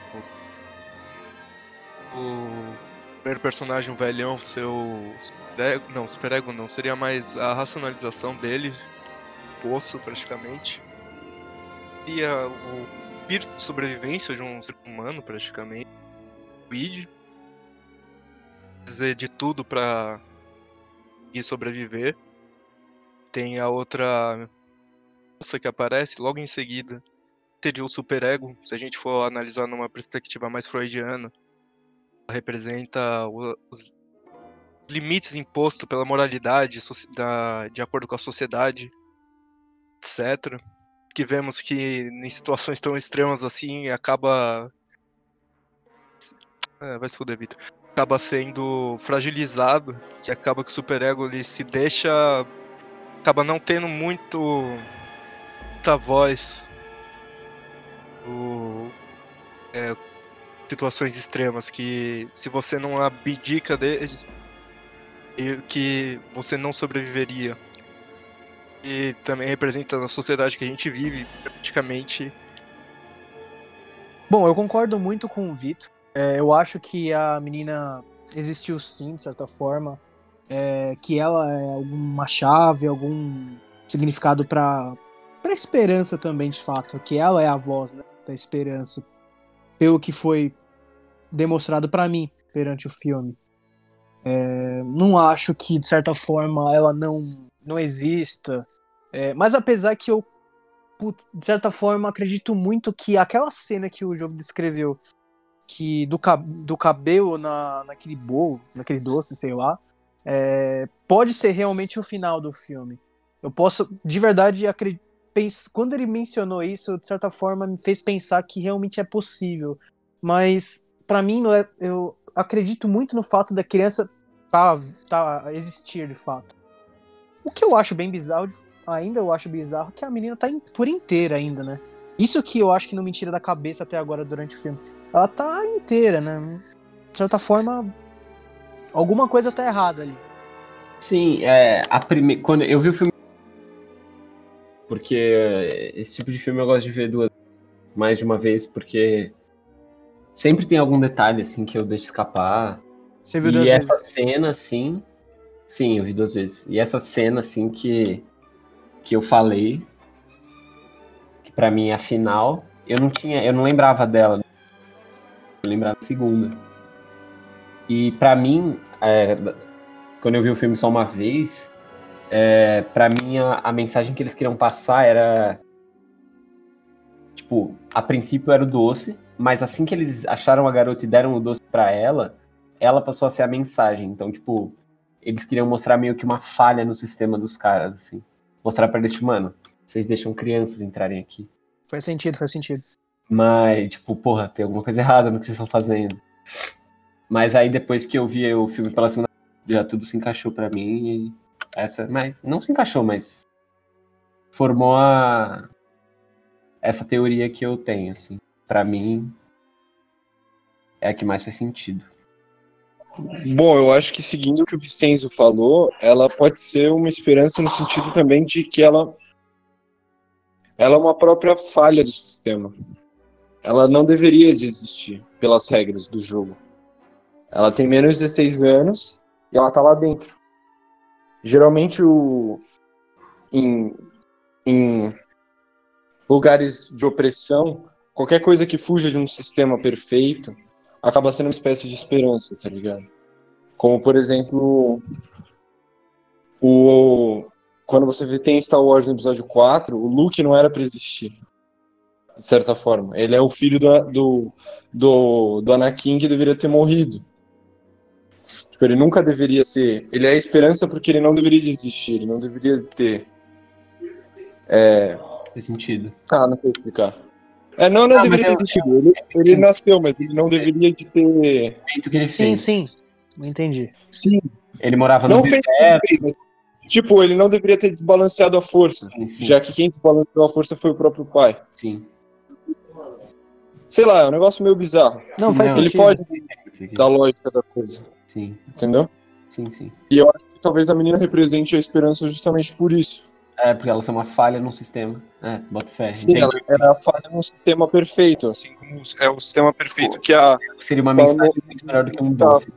Speaker 3: O primeiro personagem, o velhão, seu. Não, super ego não. Seria mais a racionalização dele. Poço, praticamente. E a, o espírito de sobrevivência de um ser humano, praticamente. O id. Fazer de tudo pra conseguir sobreviver. Tem a outra moça que aparece logo em seguida. Seria o superego, se a gente for analisar numa perspectiva mais freudiana. Representa os limites impostos pela moralidade de acordo com a sociedade, etc. Que vemos que em situações tão extremas assim acaba. É, vai se fuder, Vitor. Acaba sendo fragilizado, que acaba que o superego ele se deixa acaba não tendo muito muita voz o, é, situações extremas que se você não abdica deles que você não sobreviveria E também representa a sociedade que a gente vive, praticamente.
Speaker 1: Bom, eu concordo muito com o Vitor. É, eu acho que a menina existiu sim, de certa forma. É, que ela é alguma chave, algum significado para para esperança também, de fato. Que ela é a voz né, da esperança. Pelo que foi demonstrado para mim perante o filme. É, não acho que, de certa forma, ela não, não exista. É, mas apesar que eu, de certa forma, acredito muito que aquela cena que o Jovem descreveu, que do, do cabelo na, naquele bolo, naquele doce, sei lá, é, pode ser realmente o final do filme. Eu posso, de verdade, acreditar. Quando ele mencionou isso, de certa forma, me fez pensar que realmente é possível. Mas, para mim, eu acredito muito no fato da criança tá, tá existir de fato. O que eu acho bem bizarro, ainda eu acho bizarro, que a menina tá por inteira ainda, né? Isso que eu acho que não me tira da cabeça até agora durante o filme. Ela tá inteira, né? De certa forma, alguma coisa tá errada ali.
Speaker 2: Sim, é, a prime... quando eu vi o filme porque esse tipo de filme eu gosto de ver duas mais de uma vez porque sempre tem algum detalhe assim que eu deixo escapar.
Speaker 1: Você viu
Speaker 2: e
Speaker 1: duas
Speaker 2: essa
Speaker 1: vezes?
Speaker 2: cena assim, sim, eu vi duas vezes. E essa cena assim que que eu falei que para mim é a final, eu não tinha, eu não lembrava dela. Eu lembrava da segunda. E para mim, é, quando eu vi o filme só uma vez, é, para mim a, a, mensagem que eles queriam passar era tipo, a princípio era o doce, mas assim que eles acharam a garota e deram o doce para ela, ela passou a ser a mensagem. Então, tipo, eles queriam mostrar meio que uma falha no sistema dos caras, assim. Mostrar pra eles, tipo, mano, vocês deixam crianças entrarem aqui.
Speaker 1: Faz sentido, faz sentido.
Speaker 2: Mas, tipo, porra, tem alguma coisa errada no que vocês estão fazendo. Mas aí depois que eu vi o filme pela segunda já tudo se encaixou para mim essa, mas não se encaixou, mas formou a essa teoria que eu tenho, assim. Para mim é a que mais faz sentido.
Speaker 4: Bom, eu acho que seguindo o que o Vicenzo falou, ela pode ser uma esperança no sentido também de que ela ela é uma própria falha do sistema. Ela não deveria existir pelas regras do jogo. Ela tem menos de 16 anos e ela tá lá dentro. Geralmente o em, em lugares de opressão, qualquer coisa que fuja de um sistema perfeito acaba sendo uma espécie de esperança, tá ligado? Como, por exemplo, o quando você vê tem Star Wars no episódio 4, o Luke não era para existir. De certa forma. Ele é o filho do, do, do, do Anakin que deveria ter morrido. Tipo, ele nunca deveria ser. Ele é a esperança porque ele não deveria existir, ele não deveria ter. É.
Speaker 2: Faz sentido.
Speaker 4: Ah, não sei explicar. É, não, não
Speaker 2: Ah,
Speaker 4: deveria ter existido. Ele, ele nasceu, mas ele não deveria de ter.
Speaker 2: feito que ele
Speaker 1: Sim,
Speaker 2: fez.
Speaker 1: sim. Entendi.
Speaker 4: Sim,
Speaker 2: Ele morava no
Speaker 4: não fez o que
Speaker 2: deserto.
Speaker 4: ele fez, mas. Tipo, ele não deveria ter desbalanceado a força.
Speaker 2: Sim, sim,
Speaker 4: Já que quem desbalanceou a força foi o próprio pai.
Speaker 2: sim.
Speaker 4: Sei lá, é um negócio meio bizarro.
Speaker 1: Não, faz
Speaker 2: Não,
Speaker 4: Ele foge da lógica da coisa.
Speaker 2: Sim,
Speaker 4: Entendeu?
Speaker 2: sim, sim.
Speaker 4: E eu acho que talvez a menina represente a esperança justamente por isso.
Speaker 2: É, porque ela é uma falha no sistema. É, bota fé.
Speaker 4: Sim,
Speaker 2: Entendi.
Speaker 4: ela era a falha num sistema perfeito, assim como é o sistema perfeito que a.
Speaker 2: Seria uma mensagem
Speaker 4: no-
Speaker 2: muito melhor do que um
Speaker 4: Tá.
Speaker 2: doce.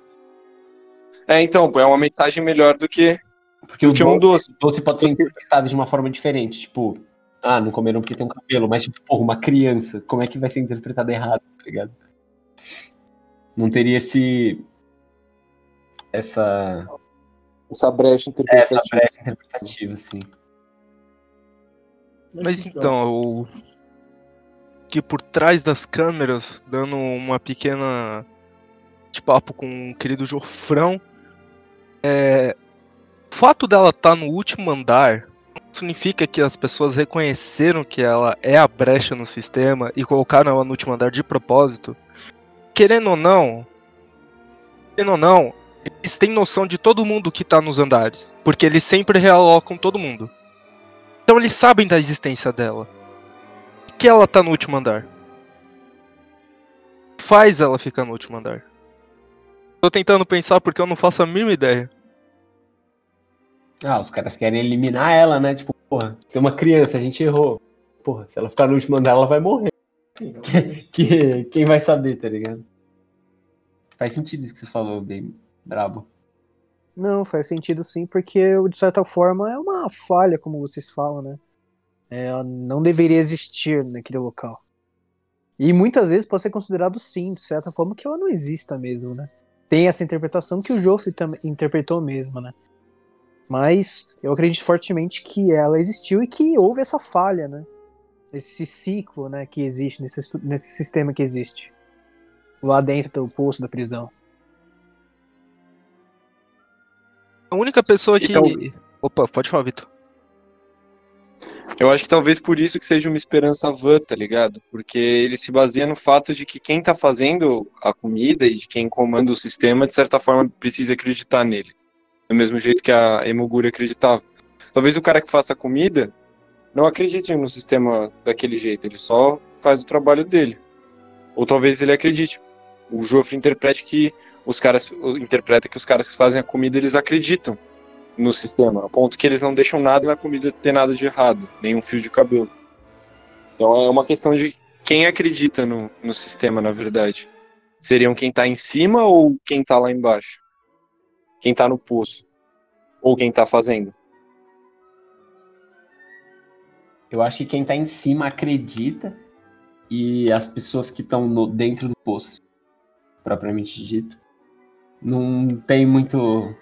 Speaker 4: É, então, pô, é uma mensagem melhor do que,
Speaker 2: Porque
Speaker 4: do
Speaker 2: o
Speaker 4: que um
Speaker 2: doce,
Speaker 4: doce.
Speaker 2: doce pode ser
Speaker 4: Doce-
Speaker 2: interpretado de uma forma diferente. Tipo, ah, não comeram porque tem um cabelo. Mas, tipo, porra, uma criança, como é que vai ser interpretado errado, tá ligado? Não teria esse. Essa.
Speaker 4: Essa brecha
Speaker 2: Essa
Speaker 4: interpretativa.
Speaker 2: brecha interpretativa, assim.
Speaker 3: Mas então, o que por trás das câmeras, dando uma pequena de papo com o querido Jofrão, é, o fato dela estar no último andar significa que as pessoas reconheceram que ela é a brecha no sistema e colocaram ela no último andar de propósito. Querendo ou não, querendo ou não, eles têm noção de todo mundo que tá nos andares, porque eles sempre realocam todo mundo. Então eles sabem da existência dela. Que ela tá no último andar? Faz ela ficar no último andar. Tô tentando pensar porque eu não faço a mínima ideia.
Speaker 2: Ah, os caras querem eliminar ela, né? Tipo, porra, tem uma criança, a gente errou. Porra, se ela ficar no último andar, ela vai morrer. Que, que- quem vai saber, tá ligado? Faz sentido isso que você falou, bem brabo.
Speaker 1: Não, faz sentido sim, porque de certa forma é uma falha, como vocês falam, né? É, ela não deveria existir naquele local. E muitas vezes pode ser considerado sim, de certa forma, que ela não exista mesmo, né? Tem essa interpretação que o Joffrey interpretou mesmo, né? Mas eu acredito fortemente que ela existiu e que houve essa falha, né? Esse ciclo, né, que existe, nesse, nesse sistema que existe. Lá dentro do poço da prisão.
Speaker 3: A única pessoa que.
Speaker 4: Então-
Speaker 3: Opa, pode falar, Vitor.
Speaker 4: Eu acho que talvez por isso que seja uma esperança vã, tá ligado? Porque ele se baseia no fato de que quem tá fazendo a comida e de quem comanda o sistema, de certa forma, precisa acreditar nele. Do mesmo jeito que a Emoguri acreditava. Talvez o cara que faça comida não acredite no sistema daquele jeito, ele só faz o trabalho dele. Ou talvez ele acredite. O Joffrey interprete que os caras interpreta que os caras que fazem a comida eles acreditam no sistema, a ponto que eles não deixam nada na comida ter nada de errado, nenhum fio de cabelo. Então é uma questão de quem acredita no, no sistema, na verdade. Seriam quem tá em cima ou quem tá lá embaixo? Quem tá no poço? Ou quem tá fazendo?
Speaker 2: Eu acho que quem tá em cima acredita e as pessoas que estão dentro do poço, propriamente dito, não tem muito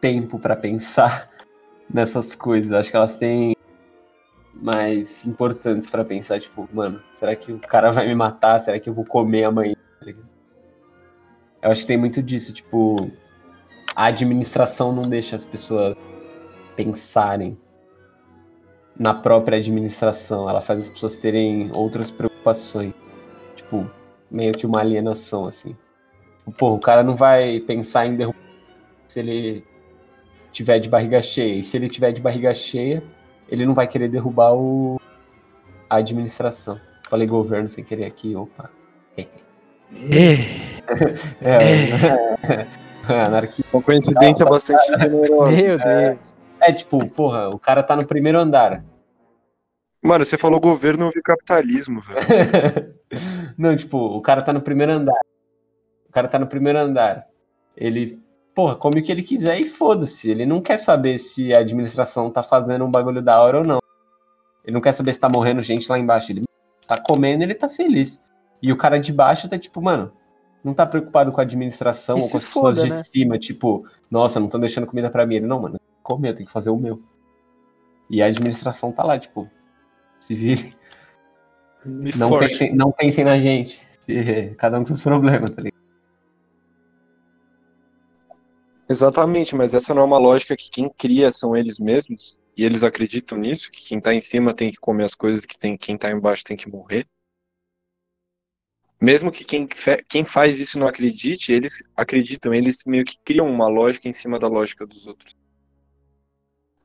Speaker 2: tempo pra pensar nessas coisas. Acho que elas têm mais importantes pra pensar, tipo, mano, será que o cara vai me matar? Será que eu vou comer amanhã? Eu acho que tem muito disso, tipo, a administração não deixa as pessoas pensarem na própria administração. Ela faz as pessoas terem outras preocupações. Tipo, meio que uma alienação, assim. Pô, o cara não vai pensar em derrubar se ele tiver de barriga cheia. E se ele tiver de barriga cheia, ele não vai querer derrubar o... a administração. Falei governo sem querer aqui, opa. É, anarquia.
Speaker 4: Uma coincidência bastante generosa.
Speaker 1: Meu Deus.
Speaker 2: É tipo, porra, o cara tá no primeiro andar.
Speaker 4: Mano, você falou governo, eu vi capitalismo, velho.
Speaker 2: Não, tipo, o cara tá no primeiro andar. O cara tá no primeiro andar. Ele, porra, come o que ele quiser e foda-se. Ele não quer saber se a administração tá fazendo um bagulho da hora ou não. Ele não quer saber se tá morrendo gente lá embaixo. Ele tá comendo ele tá feliz. E o cara de baixo tá tipo, mano, não tá preocupado com a administração
Speaker 1: E
Speaker 2: ou com as pessoas
Speaker 1: foda,
Speaker 2: de
Speaker 1: né?
Speaker 2: cima, tipo, nossa, não estão deixando comida pra mim. Ele, não, mano, comer, eu tenho que fazer o meu. E a administração tá lá, tipo, se vire.
Speaker 3: Me
Speaker 2: Não
Speaker 3: forte.
Speaker 2: pensem, não pensem na gente. Se- Cada um com seus problemas, tá ligado?
Speaker 4: Exatamente, mas essa não é uma lógica que quem cria são eles mesmos, e eles acreditam nisso, que quem tá em cima tem que comer as coisas que tem, quem tá embaixo tem que morrer. Mesmo que quem, quem faz isso não acredite, eles acreditam, eles meio que criam uma lógica em cima da lógica dos outros.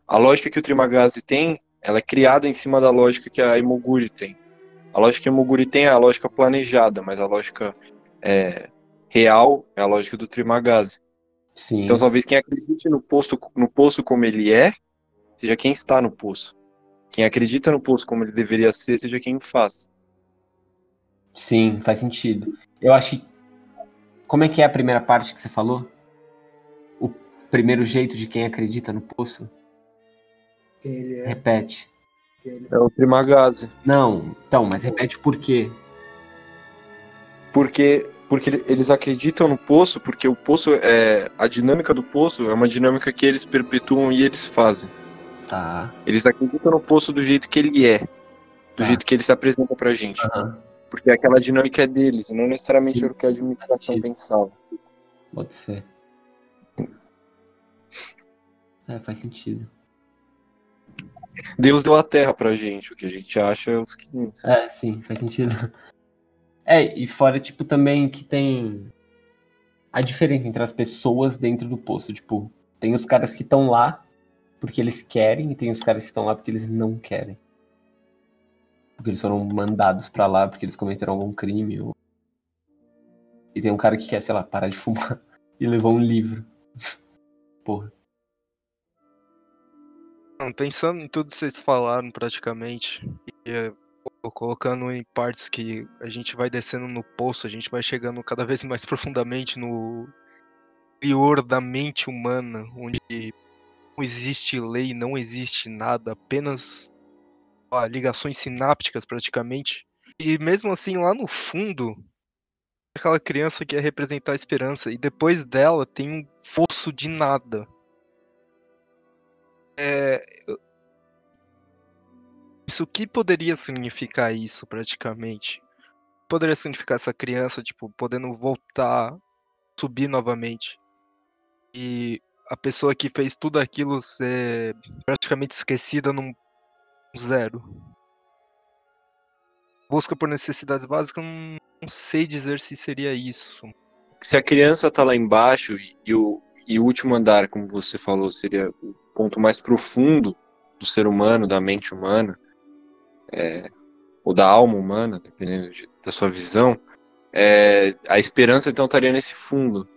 Speaker 4: A lógica que o Trimagazi tem, ela é criada em cima da lógica que a Emoguri tem. A lógica que a Emoguri tem é a lógica planejada, mas a lógica é, real é a lógica do Trimagazi.
Speaker 2: Sim.
Speaker 4: Então talvez quem acredite no poço, no poço como ele é, seja quem está no poço. Quem acredita no poço como ele deveria ser, seja quem faz.
Speaker 2: Sim, faz sentido. Eu acho que. Como é que é a primeira parte que você falou? O primeiro jeito de quem acredita no poço?
Speaker 1: Ele é.
Speaker 2: Repete.
Speaker 4: É o Trimagazi.
Speaker 2: Não, então, mas repete o porquê.
Speaker 4: Porque, porque ele- eles acreditam no poço, porque o poço é. A dinâmica do poço é uma dinâmica que eles perpetuam e eles fazem.
Speaker 2: Tá.
Speaker 4: Eles acreditam no poço do jeito que ele é. Do
Speaker 2: Tá.
Speaker 4: jeito que ele se apresenta pra gente.
Speaker 2: Aham.
Speaker 4: Porque aquela dinâmica é deles, e não necessariamente
Speaker 2: Sim,
Speaker 4: era o que a
Speaker 2: sim,
Speaker 4: administração
Speaker 2: sentido.
Speaker 4: pensava.
Speaker 2: Pode ser. É, faz sentido.
Speaker 4: Deus deu a terra pra gente, o que a gente acha é os 500.
Speaker 2: É, sim, faz sentido. É, e fora, tipo, também que tem a diferença entre as pessoas dentro do poço. Tipo, tem os caras que estão lá porque eles querem e tem os caras que estão lá porque eles não querem. Porque eles foram mandados pra lá porque eles cometeram algum crime. Ou... E tem um cara que quer, sei lá, parar de fumar e levou um livro. Porra.
Speaker 3: Pensando em tudo que vocês falaram praticamente, e eh, colocando em partes que a gente vai descendo no poço, a gente vai chegando cada vez mais profundamente no interior da mente humana, onde não existe lei, não existe nada, apenas ligações sinápticas praticamente. E mesmo assim, lá no fundo, aquela criança quer representar a esperança, e depois dela tem um fosso de nada. É, Isso o que poderia significar isso praticamente? Poderia significar essa criança, tipo, podendo voltar, subir novamente. E a pessoa que fez tudo aquilo ser praticamente esquecida num zero. Busca por necessidades básicas, não, não sei dizer se seria isso.
Speaker 4: Se a criança tá lá embaixo e o, e o último andar, como você falou, seria o ponto mais profundo do ser humano, da mente humana, é, ou da alma humana, dependendo de- da sua visão, é, a esperança então estaria nesse fundo,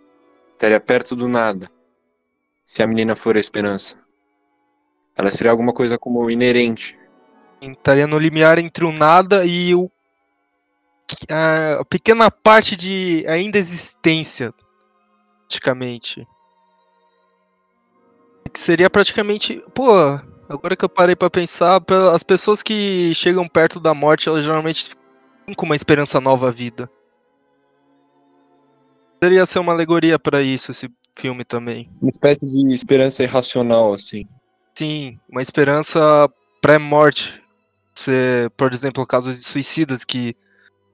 Speaker 4: estaria perto do nada. Se a menina for a esperança, ela seria alguma coisa como inerente.
Speaker 3: Estaria no limiar entre o nada e o a pequena parte de ainda existência, praticamente. Que seria praticamente, pô, agora que eu parei pra pensar, as pessoas que chegam perto da morte, elas geralmente ficam com uma esperança nova à vida. Poderia ser uma alegoria pra isso esse filme também.
Speaker 4: Uma espécie de esperança irracional, assim.
Speaker 3: Sim, uma esperança pré-morte. Por exemplo, casos de suicidas que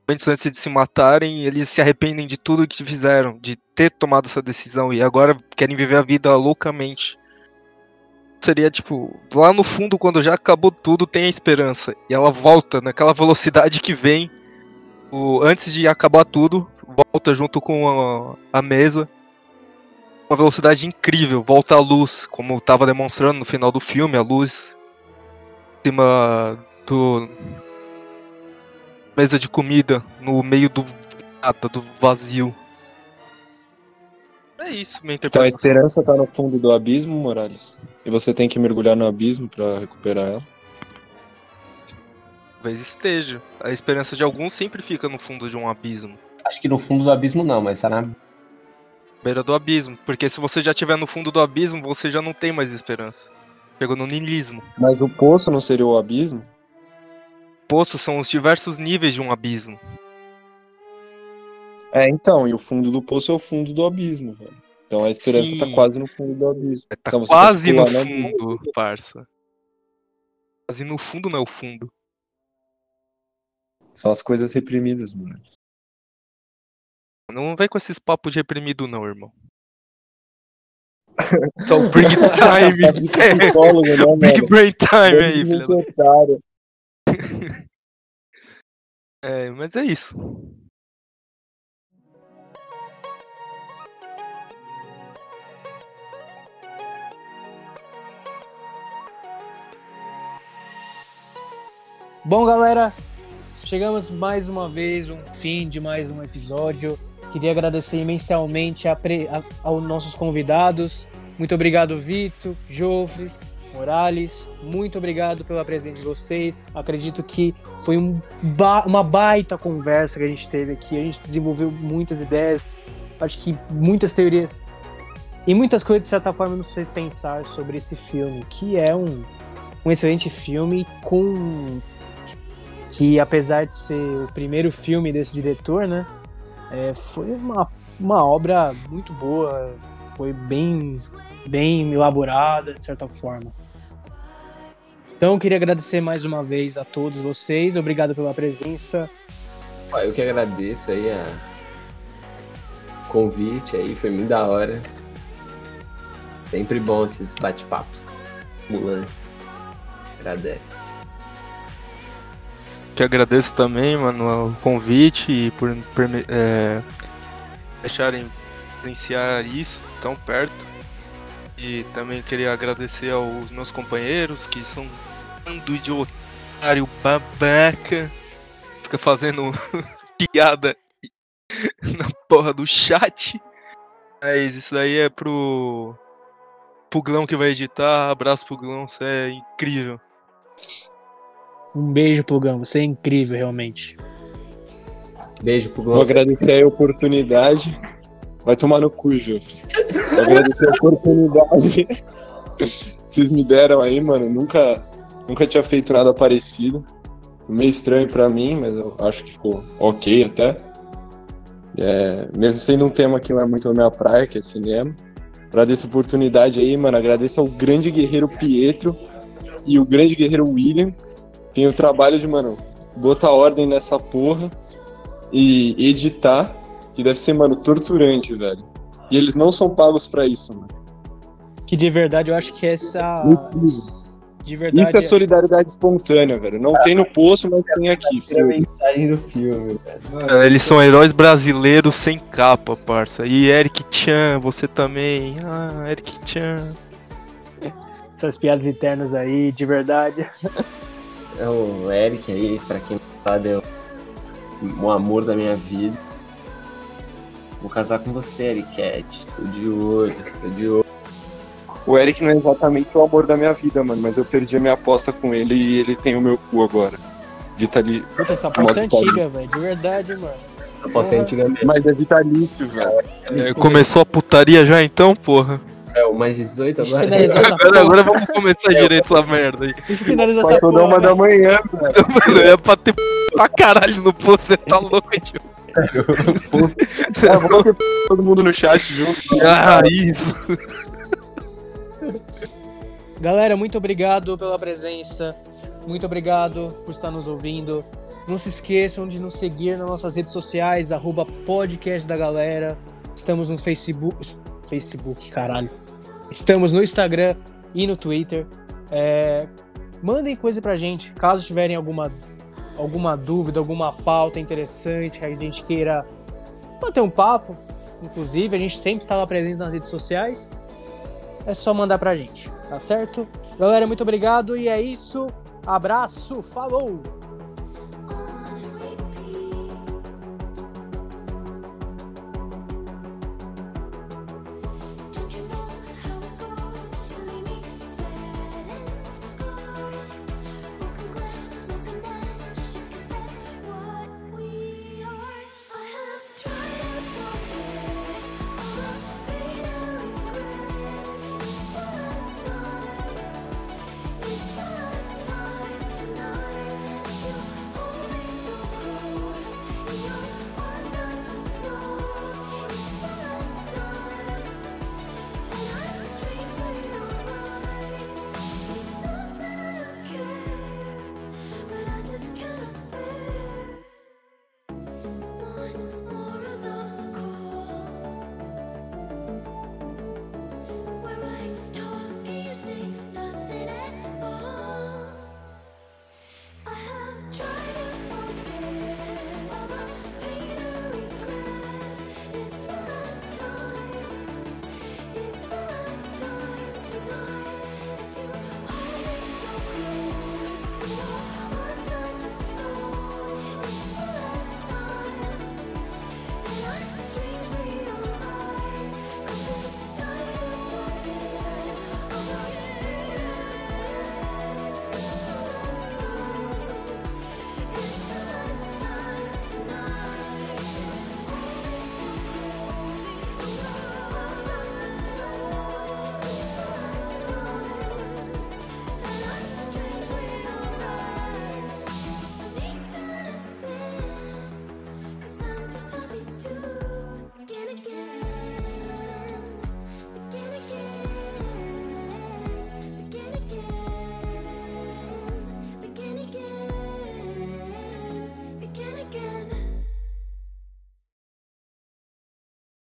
Speaker 3: antes de se matarem, eles se arrependem de tudo que fizeram, de ter tomado essa decisão e agora querem viver a vida loucamente. Seria tipo, lá no fundo, quando já acabou tudo, tem a esperança. E ela volta naquela velocidade que vem, o, antes de acabar tudo, volta junto com a, a mesa. Uma velocidade incrível, volta a luz, como estava demonstrando no final do filme, a luz cima do mesa de comida no meio do nada, do vazio. É isso, minha
Speaker 4: Então a
Speaker 3: interpretação.
Speaker 4: esperança tá no fundo do abismo, Morales. E você tem que mergulhar no abismo pra recuperar ela.
Speaker 3: Talvez esteja. A esperança de alguns sempre fica no fundo de um abismo.
Speaker 2: Acho que no fundo do abismo não, mas tá na.
Speaker 3: Beira do abismo. Porque se você já estiver no fundo do abismo, você já não tem mais esperança. Chegou no niilismo.
Speaker 4: Mas o poço não seria o abismo?
Speaker 3: Poços são os diversos níveis de um abismo.
Speaker 4: É, então, e o fundo do poço é o fundo do abismo, velho. Então a esperança
Speaker 3: Sim.
Speaker 4: tá quase no fundo do abismo.
Speaker 3: Tá
Speaker 4: Então
Speaker 3: quase no
Speaker 4: no abismo.
Speaker 3: fundo, parça. Quase no fundo não é o fundo.
Speaker 4: São as coisas reprimidas, mano.
Speaker 3: Não vai com esses papos de reprimido, não, irmão. Só o Big Time.
Speaker 4: Psicólogo, né,
Speaker 3: Big? Brain Time aí,
Speaker 4: otário.
Speaker 3: É, mas é isso.
Speaker 1: Bom, galera, chegamos mais uma vez um fim de mais um episódio. Queria agradecer imensamente a pre- a- aos nossos convidados. Muito obrigado, Vitor, Jofre, Morales. Muito obrigado pela presença de vocês. Acredito que foi um ba- uma baita conversa que a gente teve aqui. A gente desenvolveu muitas ideias, acho que muitas teorias e muitas coisas, de certa forma, nos fez pensar sobre esse filme, que é um, um excelente filme com que apesar de ser o primeiro filme desse diretor, né, é, foi uma, uma obra muito boa, foi bem, bem elaborada, de certa forma. Então, eu queria agradecer mais uma vez a todos vocês, obrigado pela presença.
Speaker 2: Eu que agradeço aí a convite aí, foi muito da hora. Sempre bom esses bate-papos. Mulantes. Agradece.
Speaker 3: Que agradeço também, mano, o convite e por é, deixarem presenciar isso tão perto. E também queria agradecer aos meus companheiros que são bando de otário babaca. Fica fazendo piada na porra do chat. Mas isso aí é pro pro Glão que vai editar. Abraço pro Glão, você é incrível.
Speaker 1: Um beijo, Plugão. Você é incrível, realmente.
Speaker 2: Beijo pro
Speaker 4: Vou agradecer a oportunidade. Vai tomar no cu, Jofre. Vou agradecer a oportunidade vocês me deram aí, mano. Nunca, nunca tinha feito nada parecido. Meio estranho pra mim, mas eu acho que ficou ok até. É, mesmo sendo um tema que não é muito a minha praia, que é cinema. Agradeço a oportunidade aí, mano. Agradeço ao grande guerreiro Pietro e o grande guerreiro William. Tem o trabalho de, mano, botar ordem nessa porra e editar, que deve ser, mano, torturante, velho. E eles não são pagos pra isso, mano.
Speaker 1: Que de verdade eu acho que essa.
Speaker 4: Incrível.
Speaker 1: De verdade.
Speaker 4: Isso é solidariedade espontânea, velho. Não tem no poço, mas tem aqui,
Speaker 2: mensagem do filme, velho. Mano,
Speaker 3: É, Eles são heróis brasileiros sem capa, parça. E Eric Chan, você também. Ah, Eric Chan.
Speaker 1: Essas piadas internas aí, de verdade.
Speaker 2: É o Eric aí, pra quem não sabe, é o, o amor da minha vida. Vou casar com você, Eric Tô de olho, tô de olho.
Speaker 4: O Eric não é exatamente o amor da minha vida, mano, mas eu perdi a minha aposta com ele e ele tem o meu cu agora. Vitali...
Speaker 1: Puta, essa aposta é antiga, velho. De verdade, mano.
Speaker 2: Eu posso ser antigamente.
Speaker 4: Mas é vitalício, velho.
Speaker 3: É, começou a putaria já então, porra?
Speaker 2: É o mais 18
Speaker 1: Deixa eu
Speaker 2: agora.
Speaker 1: essa
Speaker 3: Agora, agora vamos começar direito essa merda aí.
Speaker 1: Deixa eu finalizar essa
Speaker 4: Passou da
Speaker 1: porra.
Speaker 4: uma da manhã, velho.
Speaker 3: Mano, é pra ter p pra caralho no posto, você tá louco, tio.
Speaker 4: É, vamos ter todo mundo no chat junto.
Speaker 3: Ah, isso.
Speaker 1: Galera, muito obrigado pela presença. Muito obrigado por estar nos ouvindo. Não se esqueçam de nos seguir nas nossas redes sociais, arroba podcast da galera. Estamos no Facebook. Facebook, caralho. Estamos no Instagram e no Twitter. É, mandem coisa pra gente, caso tiverem alguma, alguma dúvida, alguma pauta interessante que a gente queira bater um papo. Inclusive, a gente sempre está lá presente nas redes sociais. É só mandar pra gente, tá certo? Galera, muito obrigado e é isso. Abraço, falou!